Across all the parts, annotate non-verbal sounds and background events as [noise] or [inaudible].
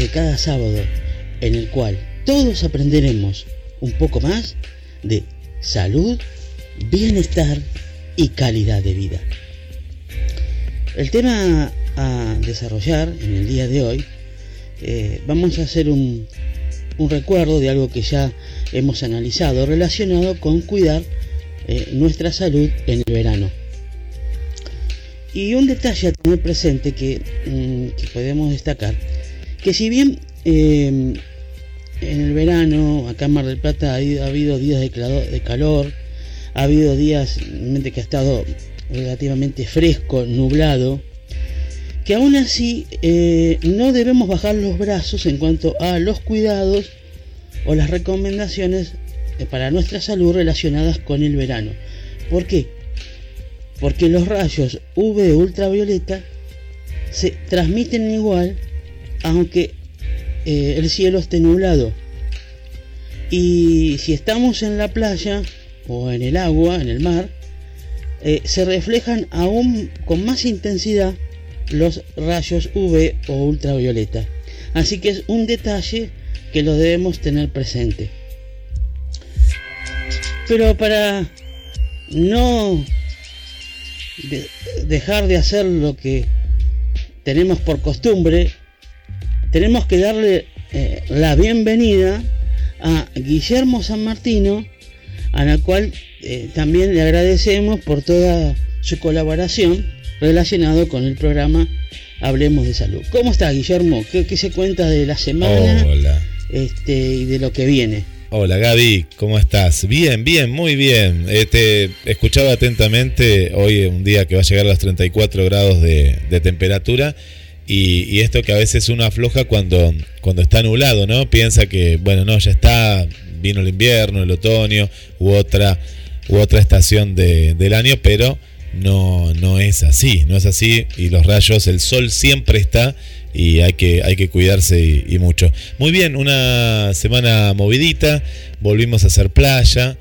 De cada sábado en el cual todos aprenderemos un poco más de salud, bienestar y calidad de vida. El tema a desarrollar en el día de hoy, eh, vamos a hacer un, un recuerdo de algo que ya hemos analizado relacionado con cuidar eh, nuestra salud en el verano. Y un detalle a tener presente que, mm, que podemos destacar, que si bien eh, en el verano, acá en Mar del Plata, ha, habido- ha habido días de, calor, ha habido días que ha estado relativamente fresco, nublado, que aún así eh, no debemos bajar los brazos en cuanto a los cuidados o las recomendaciones eh, para nuestra salud relacionadas con el verano. ¿Por qué? Porque los rayos UV ultravioleta se transmiten igual aunque eh, el cielo esté nublado. Y si estamos en la playa o en el agua, en el mar, eh, se reflejan aún con más intensidad los rayos UV o ultravioleta. Así que es un detalle que lo debemos tener presente. Pero para no de- dejar de hacer lo que tenemos por costumbre, tenemos que darle eh, la bienvenida a Guillermo San Martino, a la cual eh, también le agradecemos por toda su colaboración relacionado con el programa Hablemos de Salud. ¿Cómo está Guillermo? ¿Qué, qué se cuenta de la semana Hola. este, y de lo que viene? Hola Gaby, ¿cómo estás? Bien, bien, muy bien. Eh, te escuchaba atentamente hoy un día que va a llegar a los 34 grados de, de temperatura y, esto que a veces uno afloja cuando, cuando está nublado, ¿no? Piensa que, bueno, no, ya está, vino el invierno, el otoño u otra, u otra estación de- del año, pero no, no es así, no es así y los rayos, el sol siempre está y hay que, hay que cuidarse y, y mucho. Muy bien, una semana movidita, volvimos a hacer playa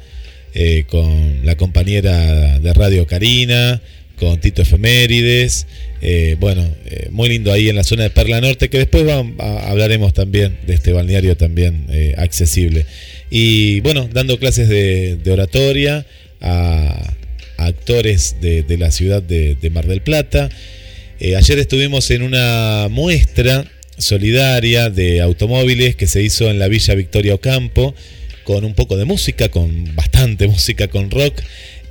eh, con la compañera de radio Karina, con Tito Efemérides, eh, bueno, eh, muy lindo ahí en la zona de Perla Norte, que después hablaremos también de este balneario también eh, accesible. Y bueno, dando clases de, oratoria a, actores de, la ciudad de, de Mar del Plata. Ayer estuvimos en una muestra solidaria de automóviles que se hizo en la Villa Victoria Ocampo con un poco de música, con bastante [laughs] música, con rock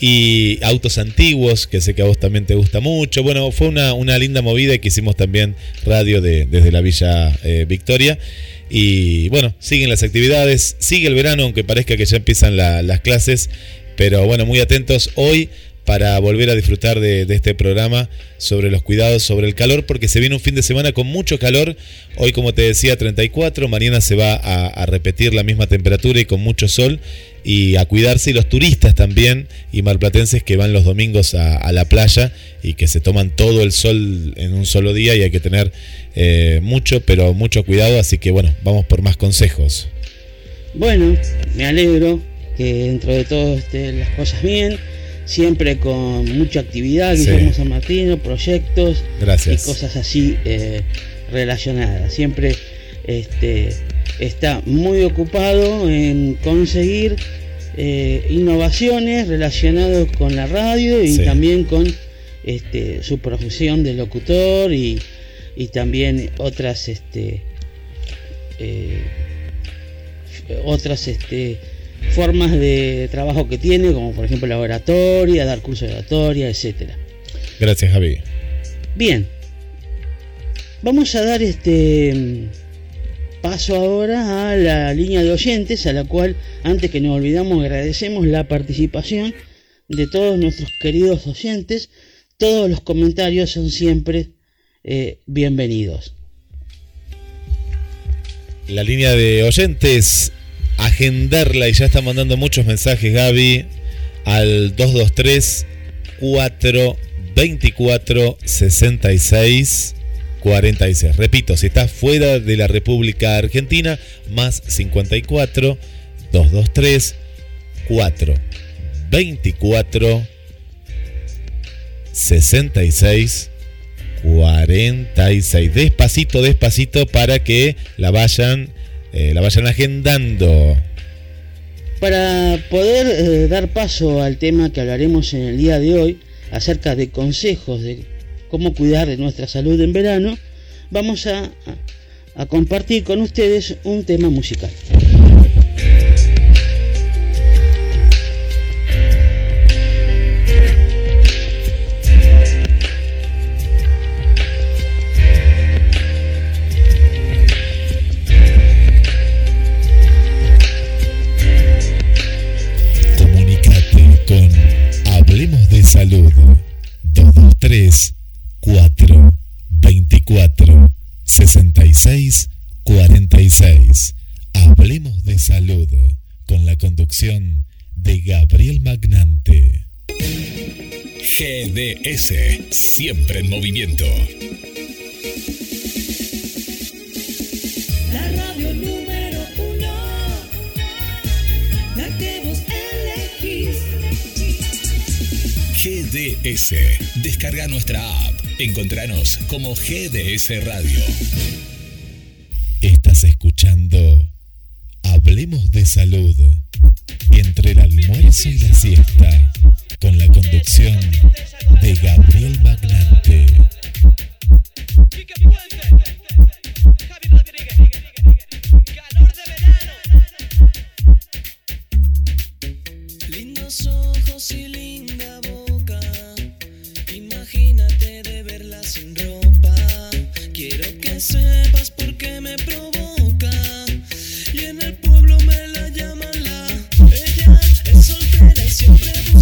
y autos antiguos, que sé que a vos también te gusta mucho. Bueno, fue una, una linda movida que hicimos también radio de, desde la Villa eh, Victoria. Y bueno, siguen las actividades, sigue el verano, aunque parezca que ya empiezan la- las clases, pero bueno, muy atentos hoy para volver a disfrutar de, este programa sobre los cuidados, sobre el calor, porque se viene un fin de semana con mucho calor. Hoy, como te decía, 34, mañana se va a repetir la misma temperatura y con mucho sol. Y a cuidarse, y los turistas también, y marplatenses que van los domingos a, a la playa y que se toman todo el sol en un solo día y hay que tener eh, mucho, pero mucho cuidado. Así que bueno, vamos por más consejos. Bueno, me alegro que dentro de todo estén las cosas bien, siempre con mucha actividad, Sí. Guillermo San Martino, proyectos Gracias. y cosas así eh, relacionadas. Siempre este, está muy ocupado en conseguir eh, innovaciones relacionadas con la radio y Sí. también con este, su profesión de locutor y, y también otras este, eh, otras este, formas de trabajo que tiene, como por ejemplo la oratoria, dar cursos de oratoria, etcétera. Gracias, Javi. Bien, vamos a dar este paso ahora a la línea de oyentes, a la cual antes que nos olvidamos agradecemos la participación de todos nuestros queridos oyentes. Todos los comentarios son siempre eh, bienvenidos. La línea de oyentes, agendarla y ya está mandando muchos mensajes, Gaby, al 223 424 66 46. Repito, si estás fuera de la República Argentina, más 54 223 4 24 66 46. Despacito, despacito para que la vayan, eh, la vayan agendando. Para poder eh, dar paso al tema que hablaremos en el día de hoy, acerca de consejos de cómo cuidar de nuestra salud en verano, vamos a, compartir con ustedes un tema musical. Comunicate con Hablemos de Salud 223 4 24 66 46. Hablemos de Salud con la conducción de Gabriel Magnante. GDS, siempre en movimiento. GDS, descarga nuestra app. Encontranos como GDS Radio. Estás escuchando Hablemos de Salud entre el almuerzo y la siesta con la conducción de Gabriel Magnante. Lindos ojos y linda siempre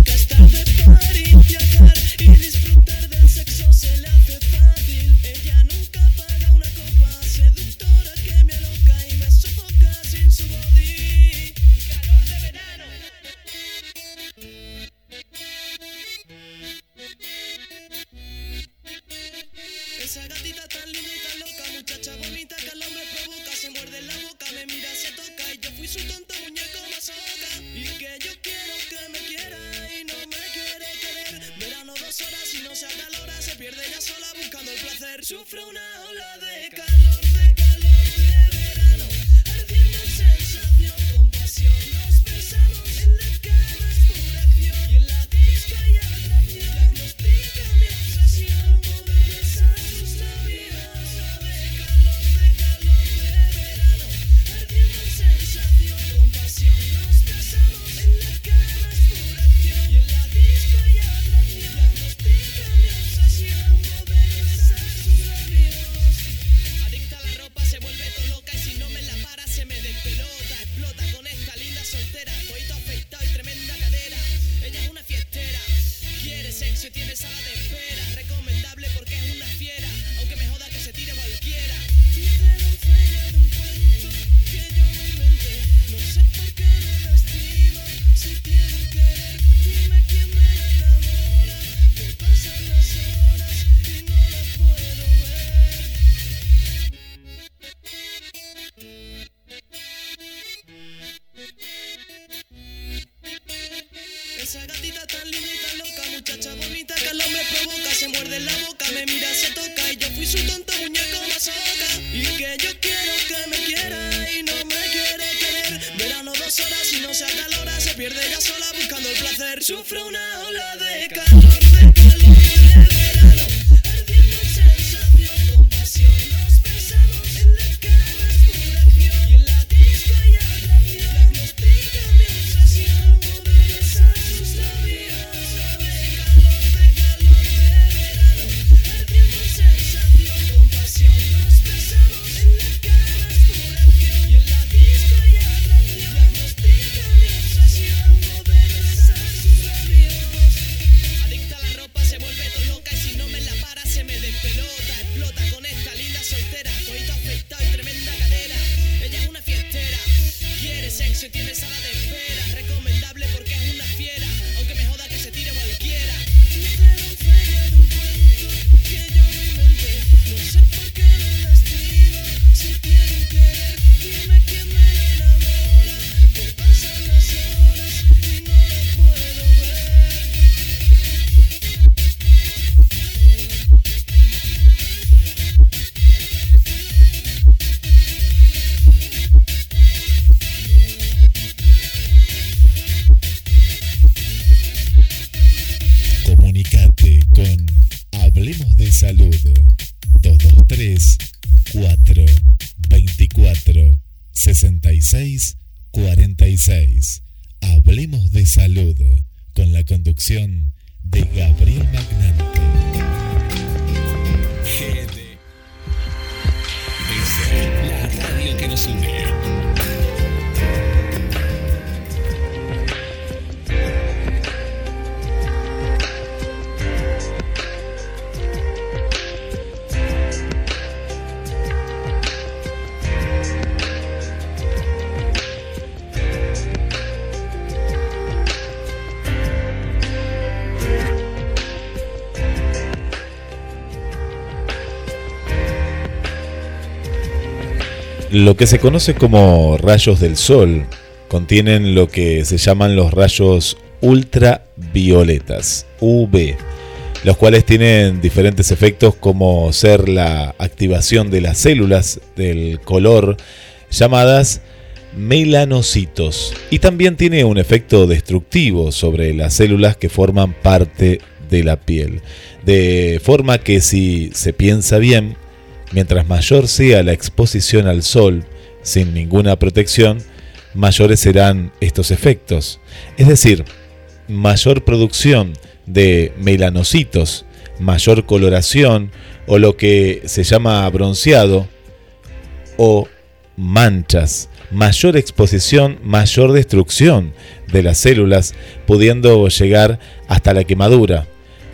Lo que se conoce como rayos del sol contienen lo que se llaman los rayos ultravioletas, UV, los cuales tienen diferentes efectos como ser la activación de las células del color llamadas melanocitos y también tiene un efecto destructivo sobre las células que forman parte de la piel, de forma que si se piensa bien, Mientras mayor sea la exposición al sol sin ninguna protección, mayores serán estos efectos. Es decir, mayor producción de melanocitos, mayor coloración o lo que se llama bronceado o manchas, mayor exposición, mayor destrucción de las células, pudiendo llegar hasta la quemadura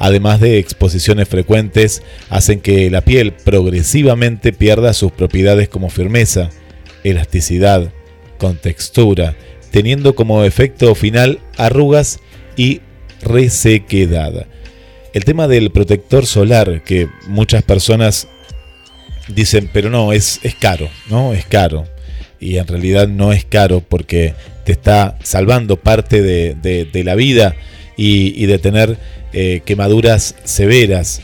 además de exposiciones frecuentes, hacen que la piel progresivamente pierda sus propiedades como firmeza, elasticidad, contextura, teniendo como efecto final arrugas y resequedad. El tema del protector solar, que muchas personas dicen, pero no, es, es caro, ¿no? Es caro. Y en realidad no es caro porque te está salvando parte de, de, de la vida y, de tener eh, quemaduras severas.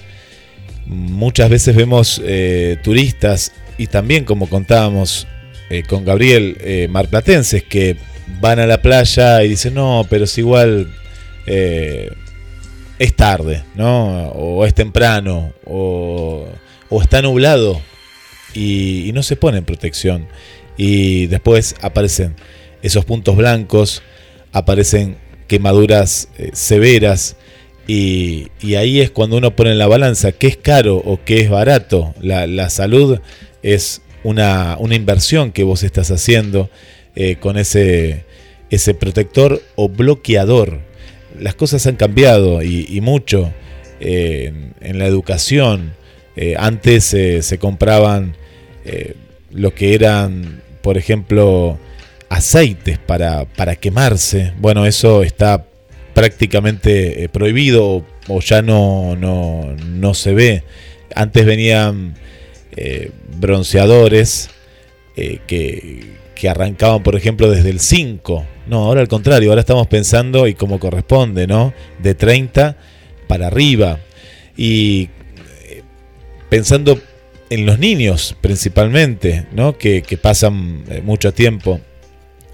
Muchas veces vemos eh, turistas y también, como contábamos eh, con Gabriel, marplatenses que van a la playa y dicen, no, pero es igual es tarde, ¿no? O es temprano, o, o está nublado y, y no se ponen protección. Y después aparecen esos puntos blancos, aparecen quemaduras eh, severas y, ahí es cuando uno pone en la balanza qué es caro o qué es barato. La, salud es una, una inversión que vos estás haciendo eh, con ese, ese protector o bloqueador. Las cosas han cambiado y, mucho eh, en, la educación. Antes se compraban lo que eran, por ejemplo, aceites para, para quemarse. Bueno, eso está prácticamente eh, prohibido o, ya no, no, no se ve. Antes venían eh, bronceadores eh, que, que arrancaban, por ejemplo, desde el 5. No, ahora al contrario, ahora estamos pensando, y como corresponde, ¿no? De 30 para arriba. Y pensando en los niños principalmente, ¿no? Que, pasan mucho tiempo.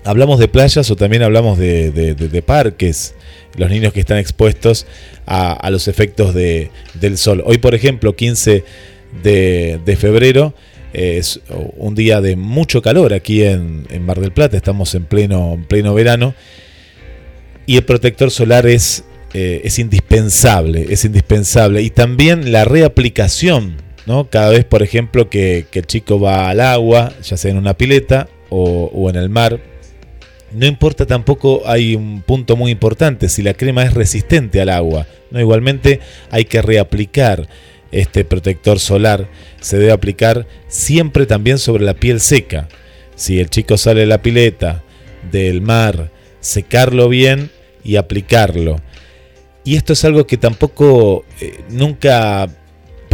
Hablamos de playas o también hablamos de, parques, los niños que están expuestos a, los efectos del sol. Hoy, por ejemplo, 15 de, febrero, es un día de mucho calor aquí en, en Mar del Plata, estamos en pleno, en pleno verano, y el protector solar eh, es indispensable, es indispensable. Y también la reaplicación, ¿no? Cada vez, por ejemplo, que, el chico va al agua, ya sea en una pileta o, en el mar, no importa tampoco, hay un punto muy importante, si la crema es resistente al agua. ¿no? Igualmente hay que reaplicar este protector solar, se debe aplicar siempre también sobre la piel seca. Si el chico sale de la pileta, del mar, secarlo bien y aplicarlo. Y esto es algo que tampoco eh, nunca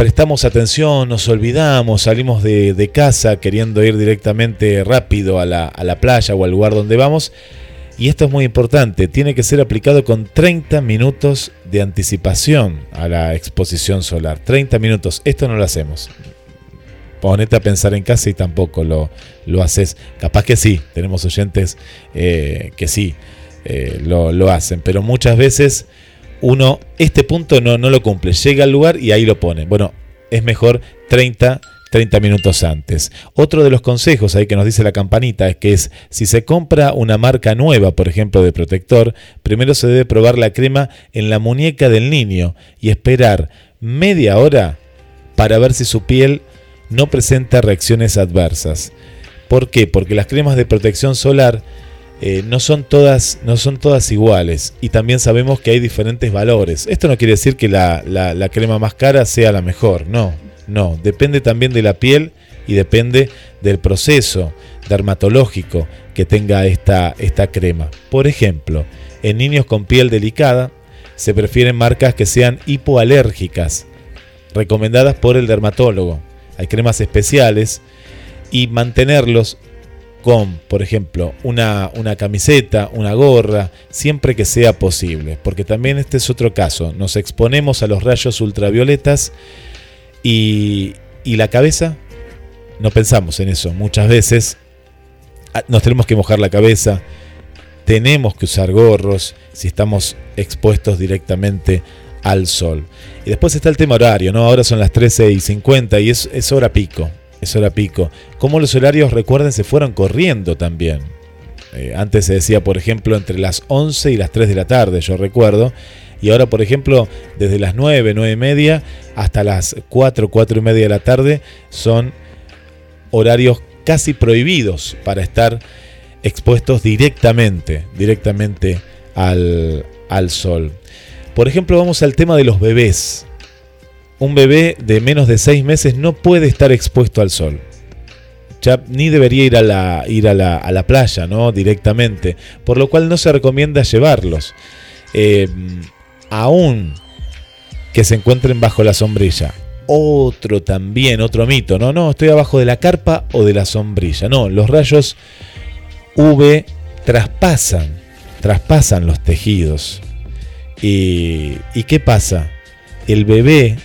prestamos atención, nos olvidamos, salimos de, casa queriendo ir directamente rápido a la, a la, playa o al lugar donde vamos. Y esto es muy importante, tiene que ser aplicado con 30 minutos de anticipación a la exposición solar. 30 minutos, esto no lo hacemos. Ponete a pensar en casa y tampoco lo, lo haces. Capaz que sí, tenemos oyentes eh, que sí eh, lo, lo hacen, pero muchas veces uno este punto no, no lo cumple, llega al lugar y ahí lo pone. Bueno, es mejor 30 30 minutos antes. Otro de los consejos ahí que nos dice la campanita es que es si se compra una marca nueva, por ejemplo de protector, primero se debe probar la crema en la muñeca del niño y esperar media hora para ver si su piel no presenta reacciones adversas. ¿Por qué? Porque las cremas de protección solar eh, no, son todas, no son todas iguales y también sabemos que hay diferentes valores. Esto no quiere decir que la, crema más cara sea la mejor, no, no, depende también de la piel y depende del proceso dermatológico que tenga esta, esta crema. Por ejemplo, en niños con piel delicada se prefieren marcas que sean hipoalérgicas, recomendadas por el dermatólogo. Hay cremas especiales y mantenerlos con, por ejemplo, una, una, camiseta, una gorra, siempre que sea posible, porque también este es otro caso, nos exponemos a los rayos ultravioletas y, y la cabeza, no pensamos en eso, muchas veces ah, nos tenemos que mojar la cabeza, tenemos que usar gorros si estamos expuestos directamente al sol. Y después está el tema horario, ¿no? Ahora son las 13 y 50 y es, es hora pico es hora pico. Como los horarios, recuerden, se fueron corriendo también. Eh, antes se decía, por ejemplo, entre las 11 y las 3 de la tarde, yo recuerdo. Y ahora, por ejemplo, desde las 9, 9 y media hasta las 4, 4 y media de la tarde son horarios casi prohibidos para estar expuestos directamente, directamente al, al sol. Por ejemplo, vamos al tema de los bebés un bebé de menos de seis meses no puede estar expuesto al sol. Ni debería ir a la, ir a la, playa, ¿no? Directamente. Por lo cual no se recomienda llevarlos. Eh, aún que se encuentren bajo la sombrilla. Otro también, otro mito. No, no, estoy abajo de la carpa o de la sombrilla. No, los rayos UV traspasan, traspasan los tejidos. ¿Y, ¿Y qué pasa? El bebé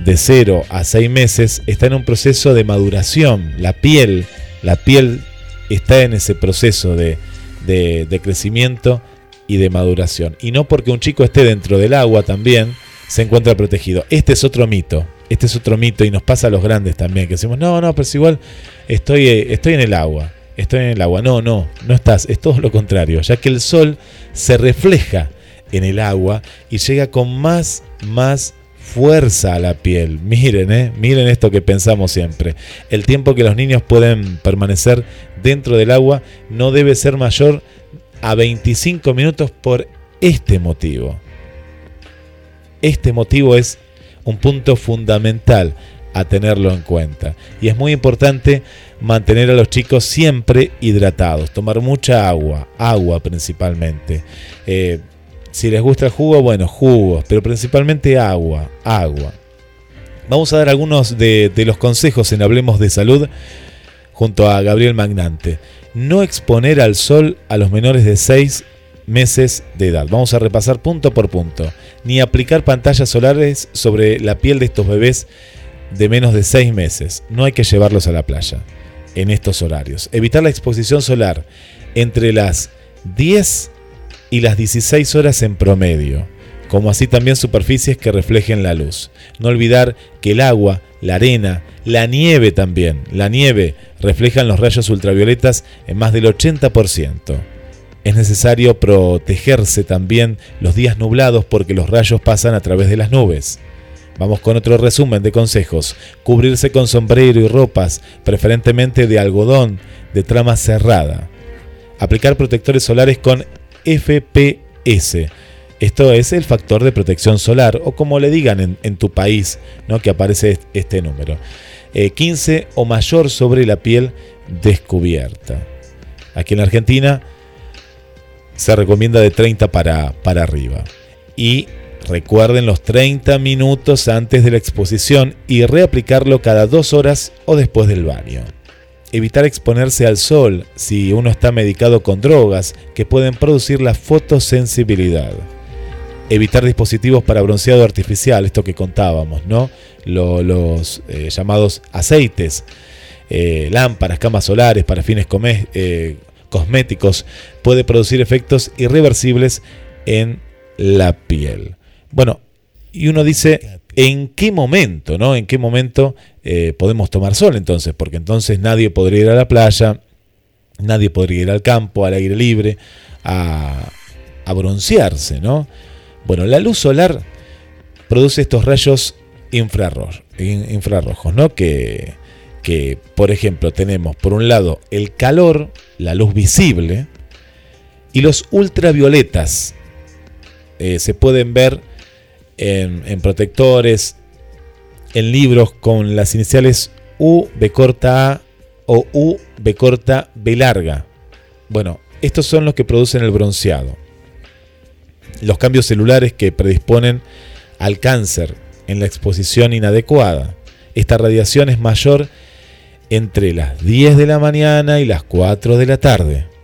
de 0 a 6 meses está en un proceso de maduración. La piel, la piel está en ese proceso de, de, crecimiento y de maduración. Y no porque un chico esté dentro del agua también se encuentra protegido. Este es otro mito. Este es otro mito y nos pasa a los grandes también, que decimos, no, no, pero si igual estoy, eh, estoy en el agua. Estoy en el agua. No, no, no estás. Es todo lo contrario, ya que el sol se refleja en el agua y llega con más, más fuerza a la piel. Miren, eh, miren esto que pensamos siempre. El tiempo que los niños pueden permanecer dentro del agua no debe ser mayor a 25 minutos por este motivo. Este motivo es un punto fundamental a tenerlo en cuenta. Y es muy importante mantener a los chicos siempre hidratados, tomar mucha agua, agua principalmente. Eh, si les gusta el jugo, bueno, jugos, pero principalmente agua, agua. Vamos a dar algunos de, los consejos en Hablemos de Salud junto a Gabriel Magnante. no exponer al sol a los menores de 6 meses de edad. Vamos a repasar punto por punto. Ni aplicar pantallas solares sobre la piel de estos bebés de menos de 6 meses. No hay que llevarlos a la playa en estos horarios. Evitar la exposición solar entre las 10 y las 16 horas en promedio, como así también superficies que reflejen la luz. No olvidar que el agua, la arena, la nieve también, la nieve reflejan los rayos ultravioletas en más del 80%. Es necesario protegerse también los días nublados porque los rayos pasan a través de las nubes. Vamos con otro resumen de consejos. Cubrirse con sombrero y ropas, preferentemente de algodón, de trama cerrada. Aplicar protectores solares con FPS. Esto es el factor de protección solar, o como le digan en, tu país, ¿no? que aparece este número. 15 eh, o mayor sobre la piel descubierta. Aquí en Argentina se recomienda de 30 para, para arriba. Y recuerden los 30 minutos antes de la exposición y reaplicarlo cada dos horas o después del baño. Evitar exponerse al sol si uno está medicado con drogas que pueden producir la fotosensibilidad. Evitar dispositivos para bronceado artificial, esto que contábamos, ¿no? los eh, llamados aceites, eh, lámparas, camas solares para fines eh, cosméticos, puede producir efectos irreversibles en la piel. Bueno, y uno dice, ¿en qué momento, no? ¿En qué momento eh, podemos tomar sol entonces? Porque entonces nadie podría ir a la playa, nadie podría ir al campo, al aire libre, a, broncearse, ¿no? Bueno, la luz solar produce estos rayos infrarrojos, infrarrojos ¿no? Que, que, por ejemplo, tenemos por un lado el calor, la luz visible, y los ultravioletas. Eh, se pueden ver en, protectores, en libros con las iniciales U, B corta A o U, B corta B larga. Bueno, estos son los que producen el bronceado. Los cambios celulares que predisponen al cáncer en la exposición inadecuada. Esta radiación es mayor entre las 10 de la mañana y las 4 de la tarde.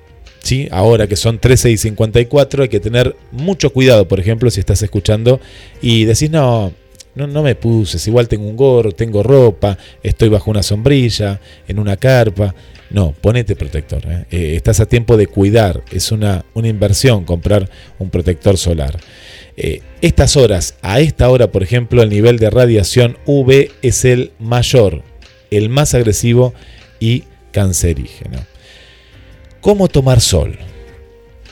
Ahora que son 13 y 54 hay que tener mucho cuidado, por ejemplo, si estás escuchando y decís, no, no, no me puse, igual tengo un gorro, tengo ropa, estoy bajo una sombrilla, en una carpa. No, ponete protector. ¿eh? Eh, estás a tiempo de cuidar. Es una, una inversión comprar un protector solar. Eh, estas horas, a esta hora, por ejemplo, el nivel de radiación UV es el mayor, el más agresivo y cancerígeno. ¿Cómo tomar sol?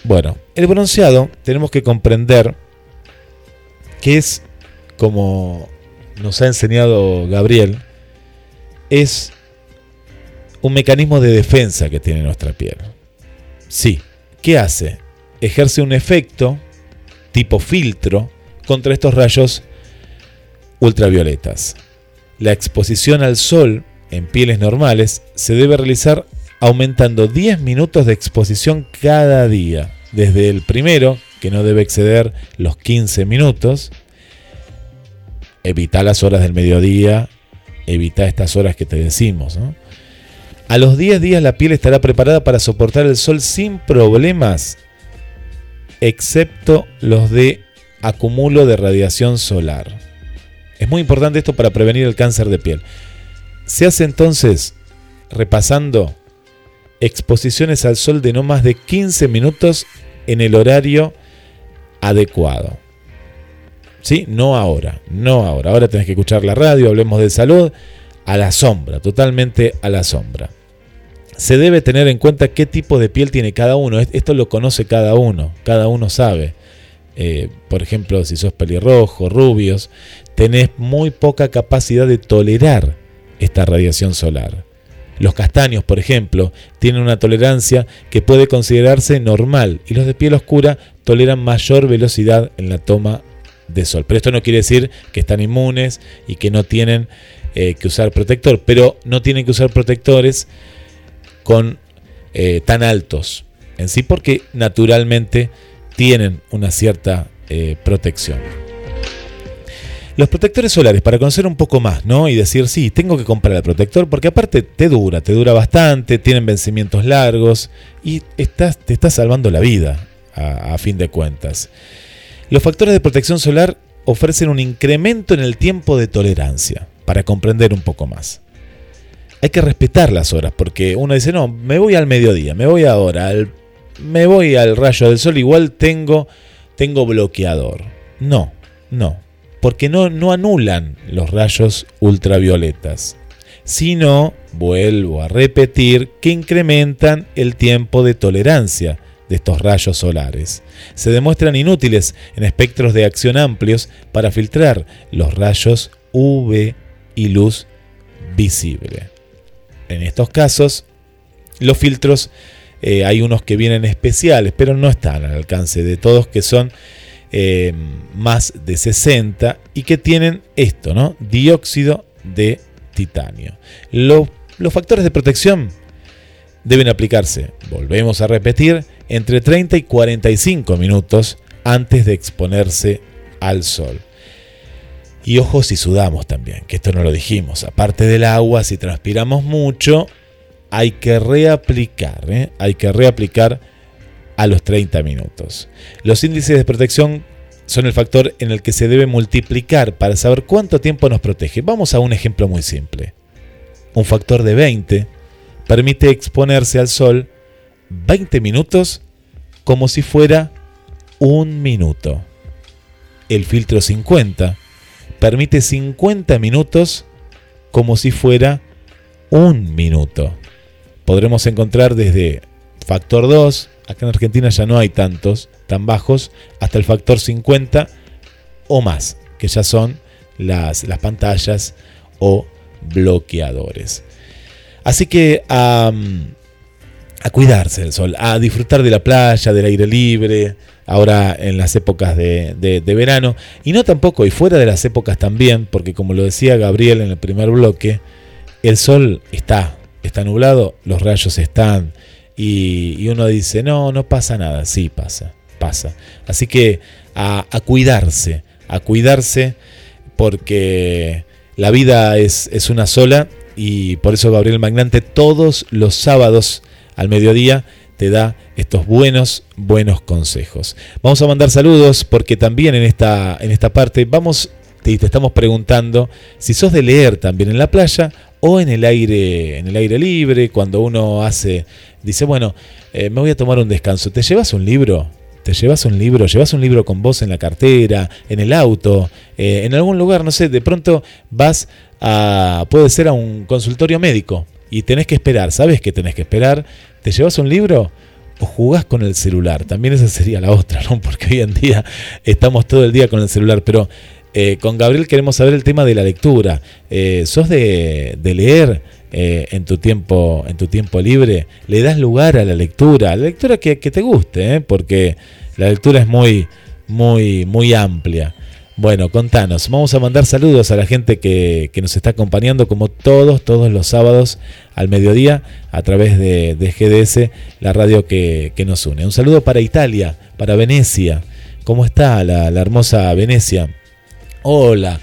Bueno, el bronceado tenemos que comprender que es, como nos ha enseñado Gabriel, es un mecanismo de defensa que tiene nuestra piel. Sí, ¿qué hace? Ejerce un efecto tipo filtro contra estos rayos ultravioletas. La exposición al sol en pieles normales se debe realizar aumentando 10 minutos de exposición cada día. Desde el primero, que no debe exceder los 15 minutos, evita las horas del mediodía, evita estas horas que te decimos. A los 10 días la piel estará preparada para soportar el sol sin problemas, excepto los de acumulo de radiación solar. Es muy importante esto para prevenir el cáncer de piel. Se hace entonces, repasando, exposiciones al sol de no más de 15 minutos en el horario adecuado. ¿Sí? No ahora, no ahora. Ahora tenés que escuchar la radio, hablemos de salud, a la sombra, totalmente a la sombra. Se debe tener en cuenta qué tipo de piel tiene cada uno. Esto lo conoce cada uno, cada uno sabe. Eh, por ejemplo, si sos pelirrojo, rubios, tenés muy poca capacidad de tolerar esta radiación solar. Los castaños, por ejemplo, tienen una tolerancia que puede considerarse normal y los de piel oscura toleran mayor velocidad en la toma de sol. Pero esto no quiere decir que están inmunes y que no tienen eh, que usar protector, pero no tienen que usar protectores con eh, tan altos en sí porque naturalmente tienen una cierta eh, protección. Los protectores solares, para conocer un poco más, ¿no? Y decir, sí, tengo que comprar el protector, porque aparte te dura, te dura bastante, tienen vencimientos largos y te está salvando la vida, a, fin de cuentas. Los factores de protección solar ofrecen un incremento en el tiempo de tolerancia, para comprender un poco más. Hay que respetar las horas, porque uno dice, no, me voy al mediodía, me voy ahora, me voy al rayo del sol, igual tengo, tengo bloqueador. No, no, porque no, anulan los rayos ultravioletas, sino, vuelvo a repetir, que incrementan el tiempo de tolerancia de estos rayos solares. Se demuestran inútiles en espectros de acción amplios para filtrar los rayos UV y luz visible. En estos casos, los filtros eh, hay unos que vienen especiales, pero no están al alcance de todos, que son eh, más de 60 y que tienen esto, ¿no? Dióxido de titanio. los factores de protección deben aplicarse, volvemos a repetir, entre 30 y 45 minutos antes de exponerse al sol. Y ojo si sudamos también, que esto no lo dijimos. Aparte del agua, si transpiramos mucho, hay que reaplicar, ¿eh? hay que reaplicar a los 30 minutos. Los índices de protección son el factor en el que se debe multiplicar para saber cuánto tiempo nos protege. Vamos a un ejemplo muy simple. Un factor de 20 permite exponerse al sol 20 minutos como si fuera un minuto. El filtro 50 permite 50 minutos como si fuera un minuto. Podremos encontrar desde factor 2, acá en Argentina ya no hay tantos, tan bajos, hasta el factor 50 o más, que ya son las, las pantallas o bloqueadores. Así que a, cuidarse del sol, a disfrutar de la playa, del aire libre, ahora en las épocas de, verano, y no tampoco, y fuera de las épocas también, porque como lo decía Gabriel en el primer bloque, el sol está, está nublado, los rayos están, y, uno dice, no, no pasa nada, sí pasa, pasa. Así que a, cuidarse, a cuidarse, porque la vida es, es una sola, y por eso Gabriel Magnante todos los sábados al mediodía te da estos buenos, buenos consejos. Vamos a mandar saludos porque también en esta, en esta parte vamos, te, te estamos preguntando si sos de leer también en la playa o en el aire, en el aire libre, cuando uno hace, dice, bueno, eh, me voy a tomar un descanso. ¿Te llevas un libro? ¿Te llevas un libro? ¿Llevas un libro con vos en la cartera, en el auto, eh, en algún lugar? No sé, de pronto vas a, puede ser a un consultorio médico y tenés que esperar, ¿sabes que tenés que esperar? ¿Te llevas un libro? o jugás con el celular. También esa sería la otra, ¿no? Porque hoy en día estamos todo el día con el celular. Pero eh, con Gabriel queremos saber el tema de la lectura. ¿Sos de, leer eh, en, tu tiempo, en tu tiempo libre? ¿Le das lugar a la lectura? A la lectura que, que te guste, porque la lectura es muy, muy, muy amplia. Bueno, contanos, vamos a mandar saludos a la gente que, nos está acompañando como todos, todos los sábados al mediodía a través de, GDS, la radio que, nos une. Un saludo para Italia, para Venecia. ¿Cómo está la, la hermosa Venecia? Hola,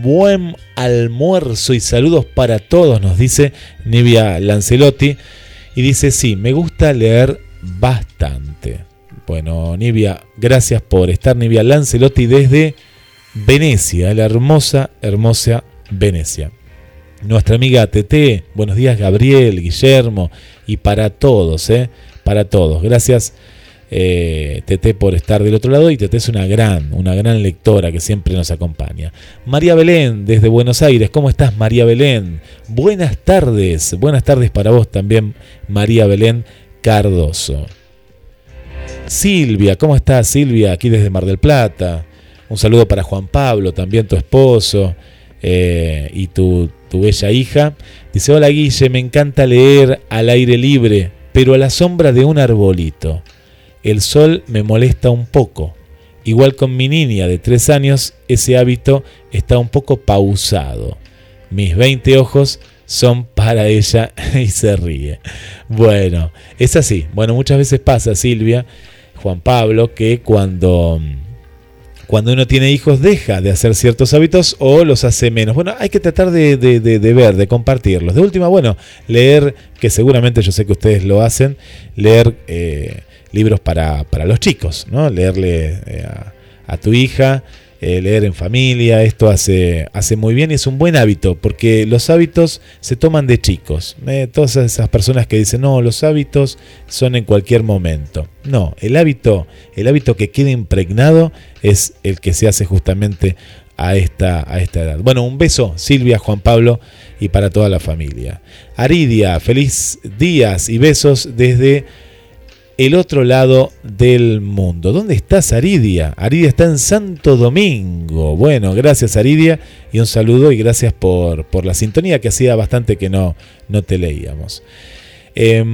buen almuerzo y saludos para todos, nos dice Nivia Lancelotti. Y dice, sí, me gusta leer bastante. Bueno, Nivia, gracias por estar, Nivia Lancelotti, desde Venecia, la hermosa, hermosa Venecia. Nuestra amiga TT, buenos días Gabriel, Guillermo y para todos, ¿eh? para todos. Gracias eh, TT por estar del otro lado y TT es una gran, una gran lectora que siempre nos acompaña. María Belén desde Buenos Aires, ¿cómo estás María Belén? Buenas tardes, buenas tardes para vos también María Belén Cardoso. Silvia, ¿cómo estás Silvia? Aquí desde Mar del Plata. Un saludo para Juan Pablo, también tu esposo eh, y tu, tu bella hija. Dice, hola Guille, me encanta leer al aire libre, pero a la sombra de un arbolito. El sol me molesta un poco. Igual con mi niña de tres años, ese hábito está un poco pausado. Mis 20 ojos son para ella [laughs] y se ríe. Bueno, es así. Bueno, muchas veces pasa, Silvia, Juan Pablo, que cuando cuando uno tiene hijos deja de hacer ciertos hábitos o los hace menos. Bueno, hay que tratar de, de, de, ver, de compartirlos. De última, bueno, leer, que seguramente yo sé que ustedes lo hacen, leer eh, libros para, para, los chicos, ¿no? Leerle eh, a, tu hija eh, leer en familia, esto hace, hace muy bien y es un buen hábito, porque los hábitos se toman de chicos. Eh, todas esas personas que dicen, no, los hábitos son en cualquier momento. No, el hábito, el hábito que queda impregnado es el que se hace justamente a esta, a esta edad. Bueno, un beso, Silvia, Juan Pablo y para toda la familia. Aridia, feliz días y besos desde el otro lado del mundo. ¿Dónde estás, Aridia? Aridia está en Santo Domingo. Bueno, gracias, Aridia, y un saludo y gracias por, por la sintonía que hacía bastante que no, no te leíamos. Eh,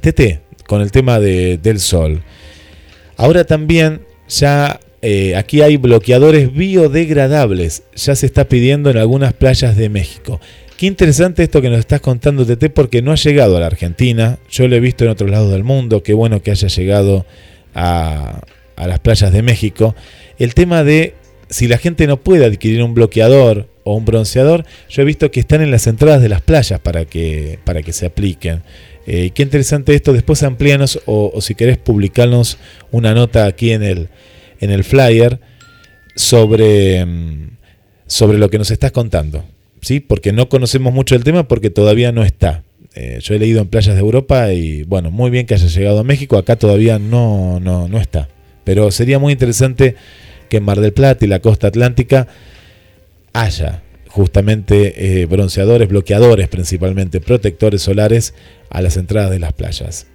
Tete, con el tema de, del sol. Ahora también ya eh, aquí hay bloqueadores biodegradables. Ya se está pidiendo en algunas playas de México. Qué interesante esto que nos estás contando, Tete, porque no ha llegado a la Argentina. Yo lo he visto en otros lados del mundo. Qué bueno que haya llegado a, las playas de México. El tema de si la gente no puede adquirir un bloqueador o un bronceador, yo he visto que están en las entradas de las playas para que, para que se apliquen. Eh, qué interesante esto. Después amplíanos o, o, si querés publicarnos una nota aquí en el, en el flyer sobre, mm, sobre lo que nos estás contando. ¿Sí? porque no conocemos mucho el tema porque todavía no está. Eh, yo he leído en playas de Europa y bueno, muy bien que haya llegado a México, acá todavía no, no, no está. Pero sería muy interesante que en Mar del Plata y la costa atlántica haya justamente eh, bronceadores, bloqueadores principalmente, protectores solares a las entradas de las playas.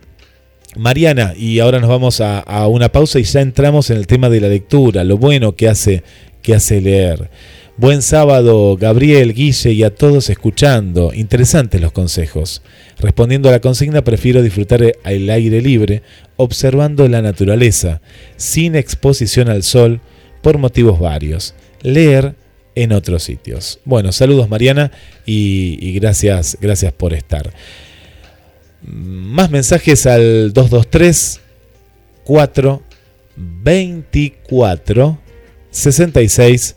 Mariana, y ahora nos vamos a, a, una pausa y ya entramos en el tema de la lectura, lo bueno que hace, que hace leer. Buen sábado, Gabriel, Guille y a todos escuchando. Interesantes los consejos. Respondiendo a la consigna, prefiero disfrutar el aire libre, observando la naturaleza, sin exposición al sol, por motivos varios. Leer en otros sitios. Bueno, saludos Mariana y, y gracias, gracias por estar. Más mensajes al 223 4 24 66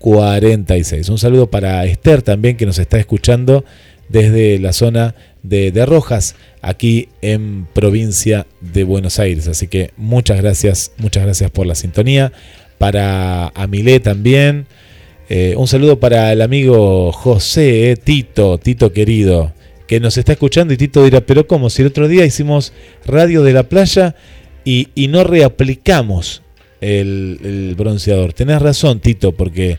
46. Un saludo para Esther también que nos está escuchando desde la zona de, de, Rojas, aquí en provincia de Buenos Aires. Así que muchas gracias, muchas gracias por la sintonía. Para Amilé también. Eh, un saludo para el amigo José, eh, Tito, Tito querido, que nos está escuchando y Tito dirá, pero ¿cómo? Si el otro día hicimos radio de la playa y, y no reaplicamos el, bronceador. Tenés razón, Tito, porque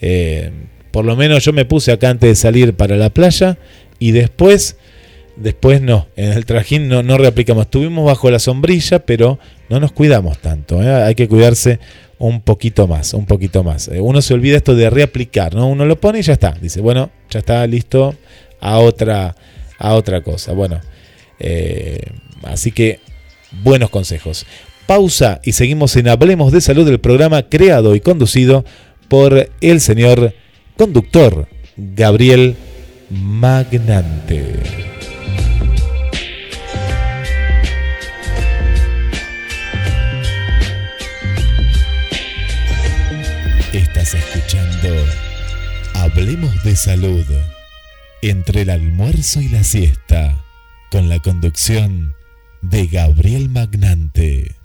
eh, por lo menos yo me puse acá antes de salir para la playa y después, después no, en el trajín no, reaplicamos. Estuvimos bajo la sombrilla, pero no nos cuidamos tanto. ¿eh? Hay que cuidarse un poquito más, un poquito más. Eh, uno se olvida esto de reaplicar, ¿no? Uno lo pone y ya está. Dice, bueno, ya está listo a otra, a otra cosa. Bueno, así que buenos consejos pausa y seguimos en Hablemos de Salud, el programa creado y conducido por el señor conductor Gabriel Magnante. Estás escuchando Hablemos de Salud entre el almuerzo y la siesta con la conducción de Gabriel Magnante.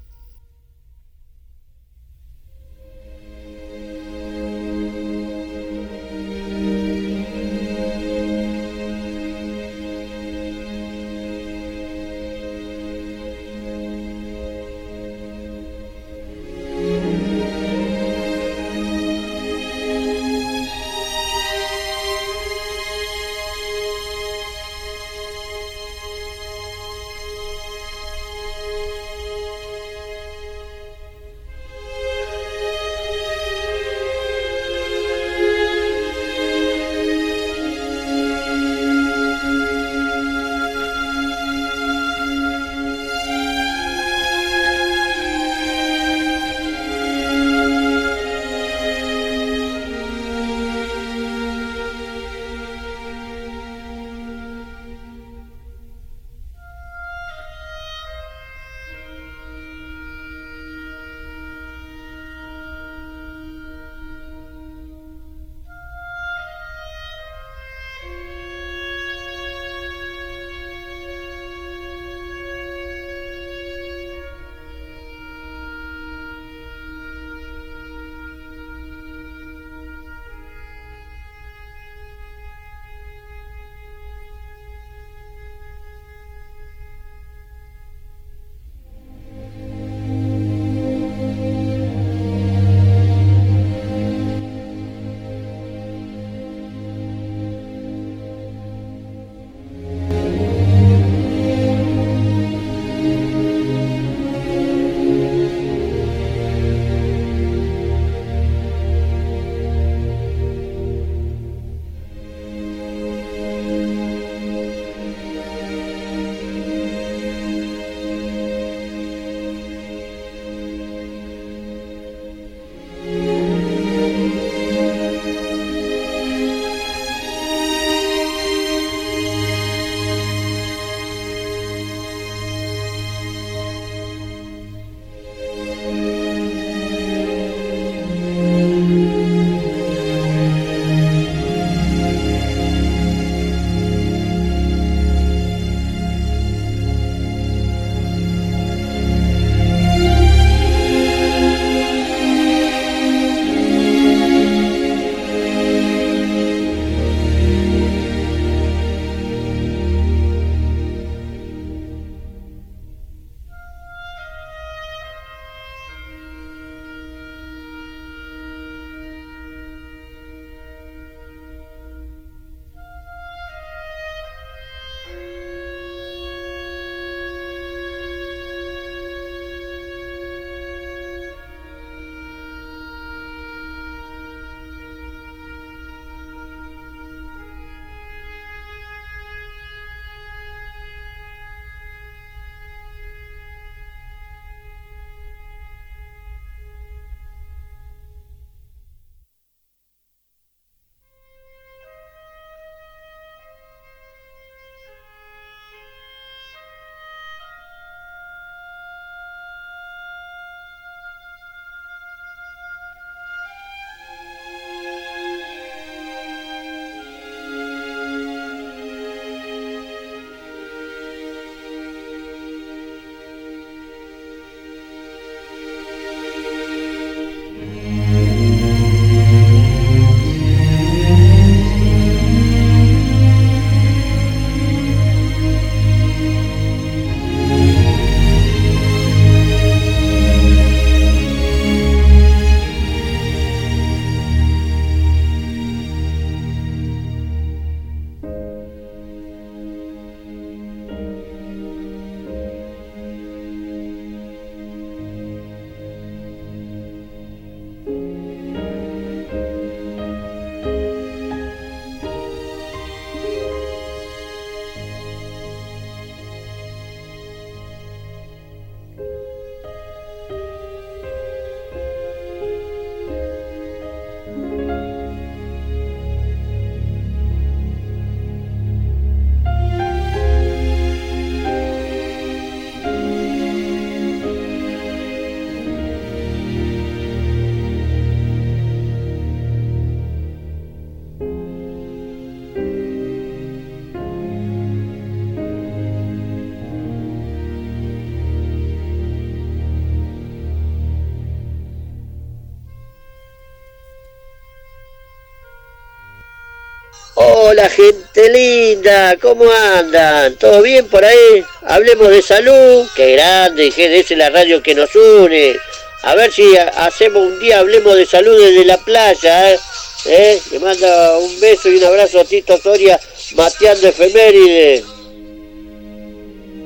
Hola gente linda, ¿cómo andan? ¿Todo bien por ahí? Hablemos de salud, qué grande, GDS la radio que nos une. A ver si hacemos un día, hablemos de salud desde la playa, ¿eh? ¿Eh? Le manda un beso y un abrazo a Tito Soria, mateando efemérides.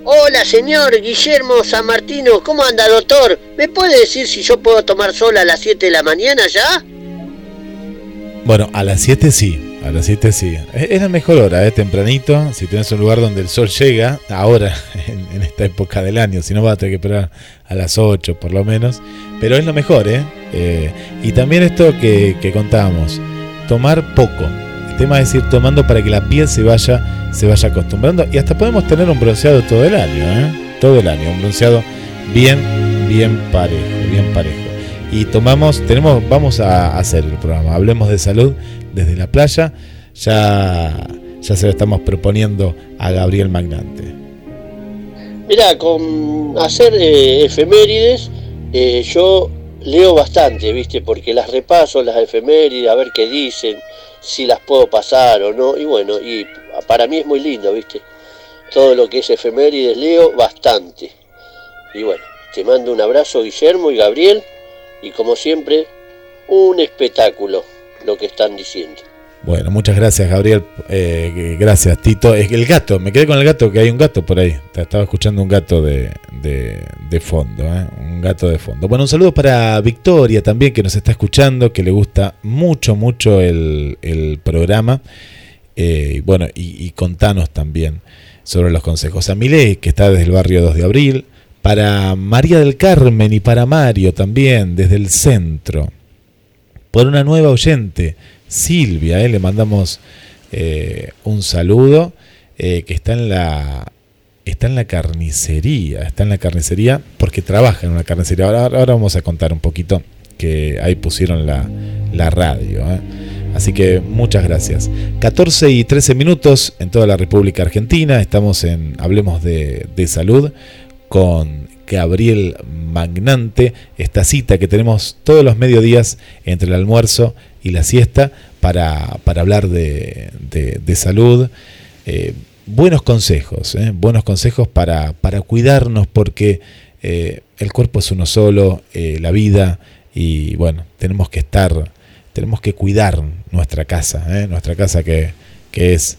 Hola señor Guillermo San Martino, ¿cómo anda doctor? ¿Me puede decir si yo puedo tomar sol a las 7 de la mañana ya? Bueno, a las 7 sí, a las 7 sí. Es la mejor hora, ¿eh? tempranito, si tienes un lugar donde el sol llega, ahora, [laughs] en, esta época del año, si no vas a tener que esperar a las 8 por lo menos, pero es lo mejor, ¿eh? eh y también esto que, contábamos, tomar poco. El tema es ir tomando para que la piel se vaya, se vaya acostumbrando y hasta podemos tener un bronceado todo el año, ¿eh? todo el año, un bronceado bien, bien parejo, bien parejo y tomamos, tenemos, vamos a hacer el programa. Hablemos de salud desde la playa. Ya, ya se lo estamos proponiendo a Gabriel Magnante. Mira, con hacer eh, efemérides, eh, yo leo bastante, ¿viste? Porque las repaso, las efemérides, a ver qué dicen, si las puedo pasar o no. Y bueno, y para mí es muy lindo, ¿viste? Todo lo que es efemérides leo bastante. Y bueno, te mando un abrazo, Guillermo y Gabriel y como siempre, un espectáculo lo que están diciendo. Bueno, muchas gracias Gabriel, eh, gracias Tito. El gato, me quedé con el gato, que hay un gato por ahí. Estaba escuchando un gato de, de, fondo, ¿eh? un gato de fondo. Bueno, un saludo para Victoria también, que nos está escuchando, que le gusta mucho, mucho el, programa. Eh, bueno, y, contanos también sobre los consejos. A Milé, que está desde el barrio 2 de abril para María del Carmen y para Mario también, desde el centro. Por una nueva oyente, Silvia, eh, le mandamos eh, un saludo, eh, que está en la está en la carnicería, está en la carnicería porque trabaja en una carnicería. Ahora, vamos a contar un poquito que ahí pusieron la, la radio. Así que muchas gracias. 14 y 13 minutos en toda la República Argentina. Estamos en Hablemos de, de Salud con Gabriel Magnante, esta cita que tenemos todos los mediodías entre el almuerzo y la siesta para, hablar de, salud. Eh, buenos consejos, eh, buenos consejos para, para cuidarnos porque eh, el cuerpo es uno solo, la vida y bueno, tenemos que estar, tenemos que cuidar nuestra casa, nuestra casa que, que es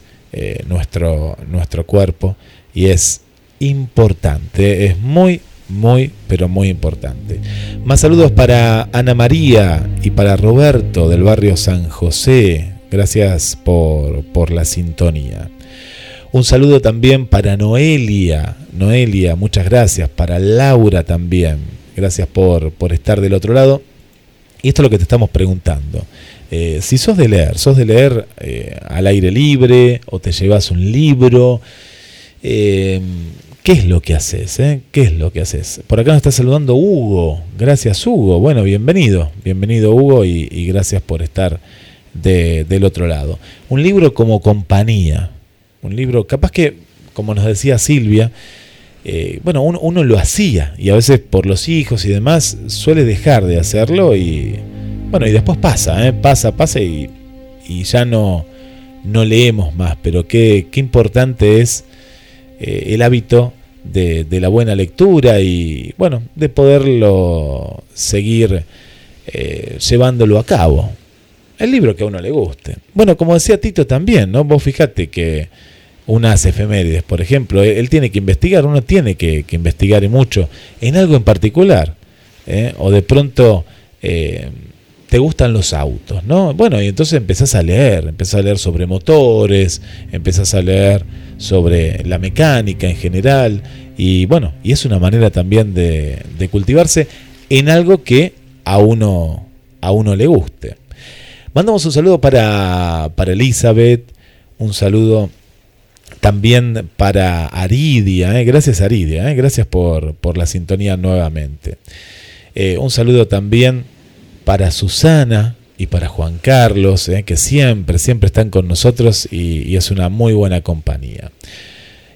nuestro, nuestro cuerpo y es importante, es muy, muy, pero muy importante. Más saludos para Ana María y para Roberto del barrio San José. Gracias por, por la sintonía. Un saludo también para Noelia. Noelia, muchas gracias. Para Laura también. Gracias por, por estar del otro lado. Y esto es lo que te estamos preguntando. Eh, si sos de leer, sos de leer eh, al aire libre o te llevas un libro, eh, ¿Qué es lo que haces? Eh? ¿Qué es lo que haces? Por acá nos está saludando Hugo. Gracias, Hugo. Bueno, bienvenido. Bienvenido, Hugo, y, gracias por estar del otro lado. Un libro como compañía. Un libro, capaz que, como nos decía Silvia, eh, bueno, uno, lo hacía y a veces por los hijos y demás suele dejar de hacerlo y, bueno, y después pasa, ¿eh? pasa, pasa y, ya no, no leemos más. Pero qué, qué importante es eh, el hábito de, la buena lectura y bueno, de poderlo seguir eh, llevándolo a cabo. El libro que a uno le guste. Bueno, como decía Tito también, ¿no? Vos fijate que unas efemérides, por ejemplo, él tiene que investigar, uno tiene que, investigar y mucho en algo en particular. ¿eh? O de pronto te gustan los autos, ¿no? Bueno, y entonces empezás a leer, empezás a leer sobre motores, empezás a leer sobre la mecánica en general, y bueno, y es una manera también de, cultivarse en algo que a uno, a uno le guste. Mandamos un saludo para, para Elizabeth, un saludo también para Aridia, ¿eh? gracias Aridia, ¿eh? gracias por, por, la sintonía nuevamente. Eh, un saludo también para Susana y para Juan Carlos, eh, que siempre, siempre están con nosotros y, es una muy buena compañía.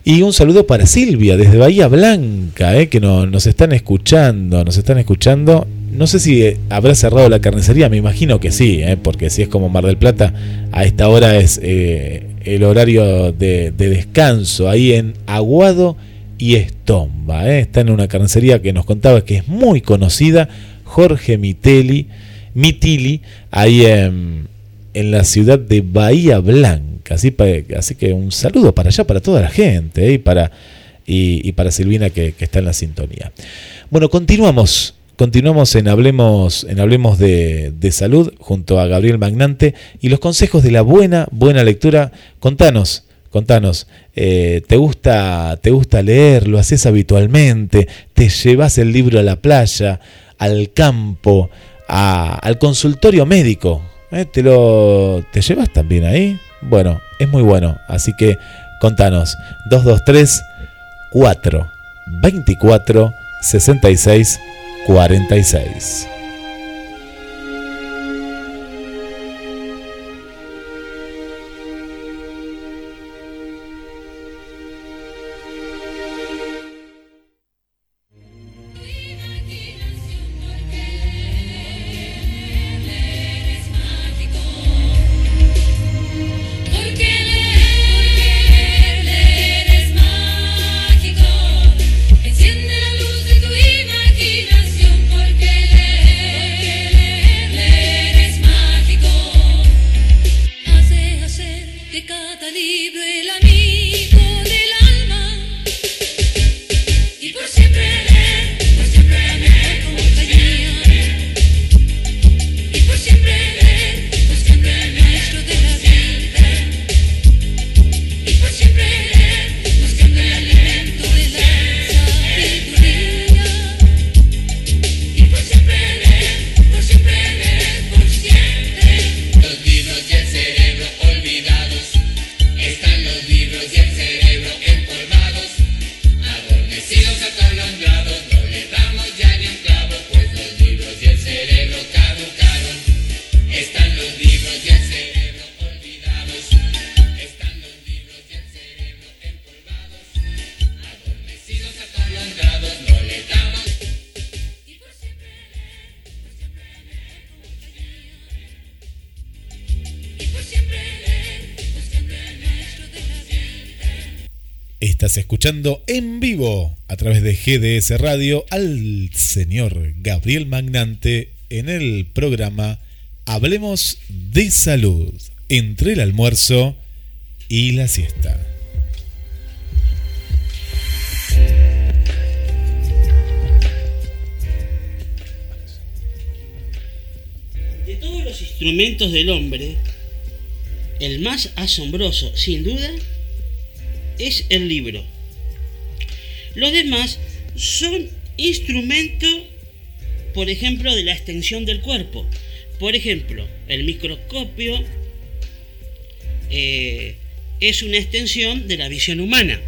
Y un saludo para Silvia desde Bahía Blanca, eh, que nos están escuchando, nos están escuchando. No sé si eh, habrá cerrado la carnicería, me imagino que sí, porque si es como Mar del Plata, a esta hora es, el horario de, de descanso ahí en Aguado y Estomba. ¿eh? Está en una carnicería que nos contaba que es muy conocida, Jorge Miteli, Mitili, ahí en, en la ciudad de Bahía Blanca. Así, así que un saludo para allá, para toda la gente ¿eh? y, para, y, para Silvina que, que está en la sintonía. Bueno, continuamos. Continuamos en Hablemos, en Hablemos de, de Salud junto a Gabriel Magnante y los consejos de la buena, buena lectura. Contanos, contanos, eh, ¿te, gusta, ¿te gusta leer? ¿Lo haces habitualmente? ¿Te llevas el libro a la playa, al campo, a- al consultorio médico? ¿Eh? ¿Te lo te llevas también ahí? Bueno, es muy bueno, así que contanos, 223 4 24 66 46. En vivo a través de GDS Radio al señor Gabriel Magnante en el programa Hablemos de Salud entre el almuerzo y la siesta. De todos los instrumentos del hombre, el más asombroso, sin duda, es el libro. Los demás son instrumentos, por ejemplo, de la extensión del cuerpo. Por ejemplo, el microscopio eh, es una extensión de la visión humana.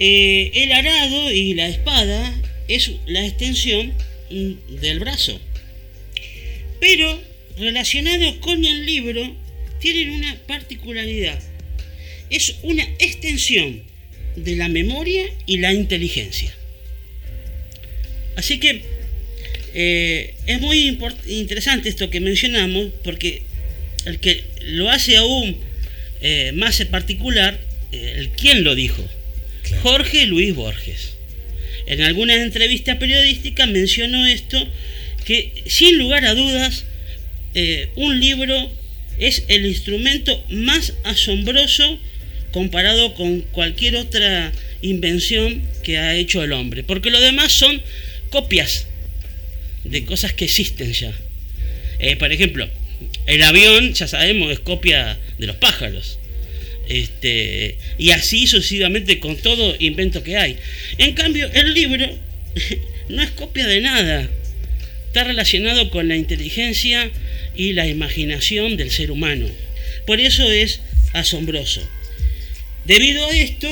Eh, el arado y la espada es la extensión mm, del brazo. Pero relacionados con el libro tienen una particularidad. Es una extensión de la memoria y la inteligencia. Así que eh, es muy interesante esto que mencionamos porque el que lo hace aún eh, más particular, eh, el quién lo dijo, Jorge Luis Borges. En alguna entrevista periodística mencionó esto, que sin lugar a dudas, un libro es el instrumento más asombroso comparado con cualquier otra invención que ha hecho el hombre, porque lo demás son copias de cosas que existen ya. Eh, por ejemplo, el avión, ya sabemos, es copia de los pájaros. Este, y así sucesivamente con todo invento que hay. En cambio, el libro [laughs] no es copia de nada. Está relacionado con la inteligencia y la imaginación del ser humano. Por eso es asombroso. Debido a esto,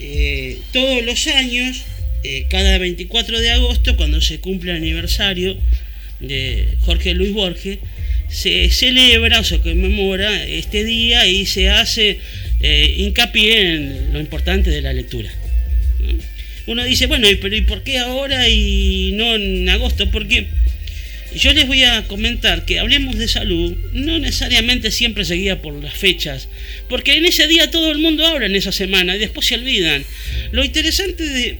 eh, todos los años, eh, cada 24 de agosto, cuando se cumple el aniversario de Jorge Luis Borges, se celebra o se conmemora este día y se hace eh, hincapié en lo importante de la lectura. ¿no? Uno dice, bueno, ¿y- pero ¿y por qué ahora y no en agosto? Porque yo les voy a comentar que hablemos de salud no necesariamente siempre seguida por las fechas, porque en ese día todo el mundo habla en esa semana y después se olvidan. Lo interesante de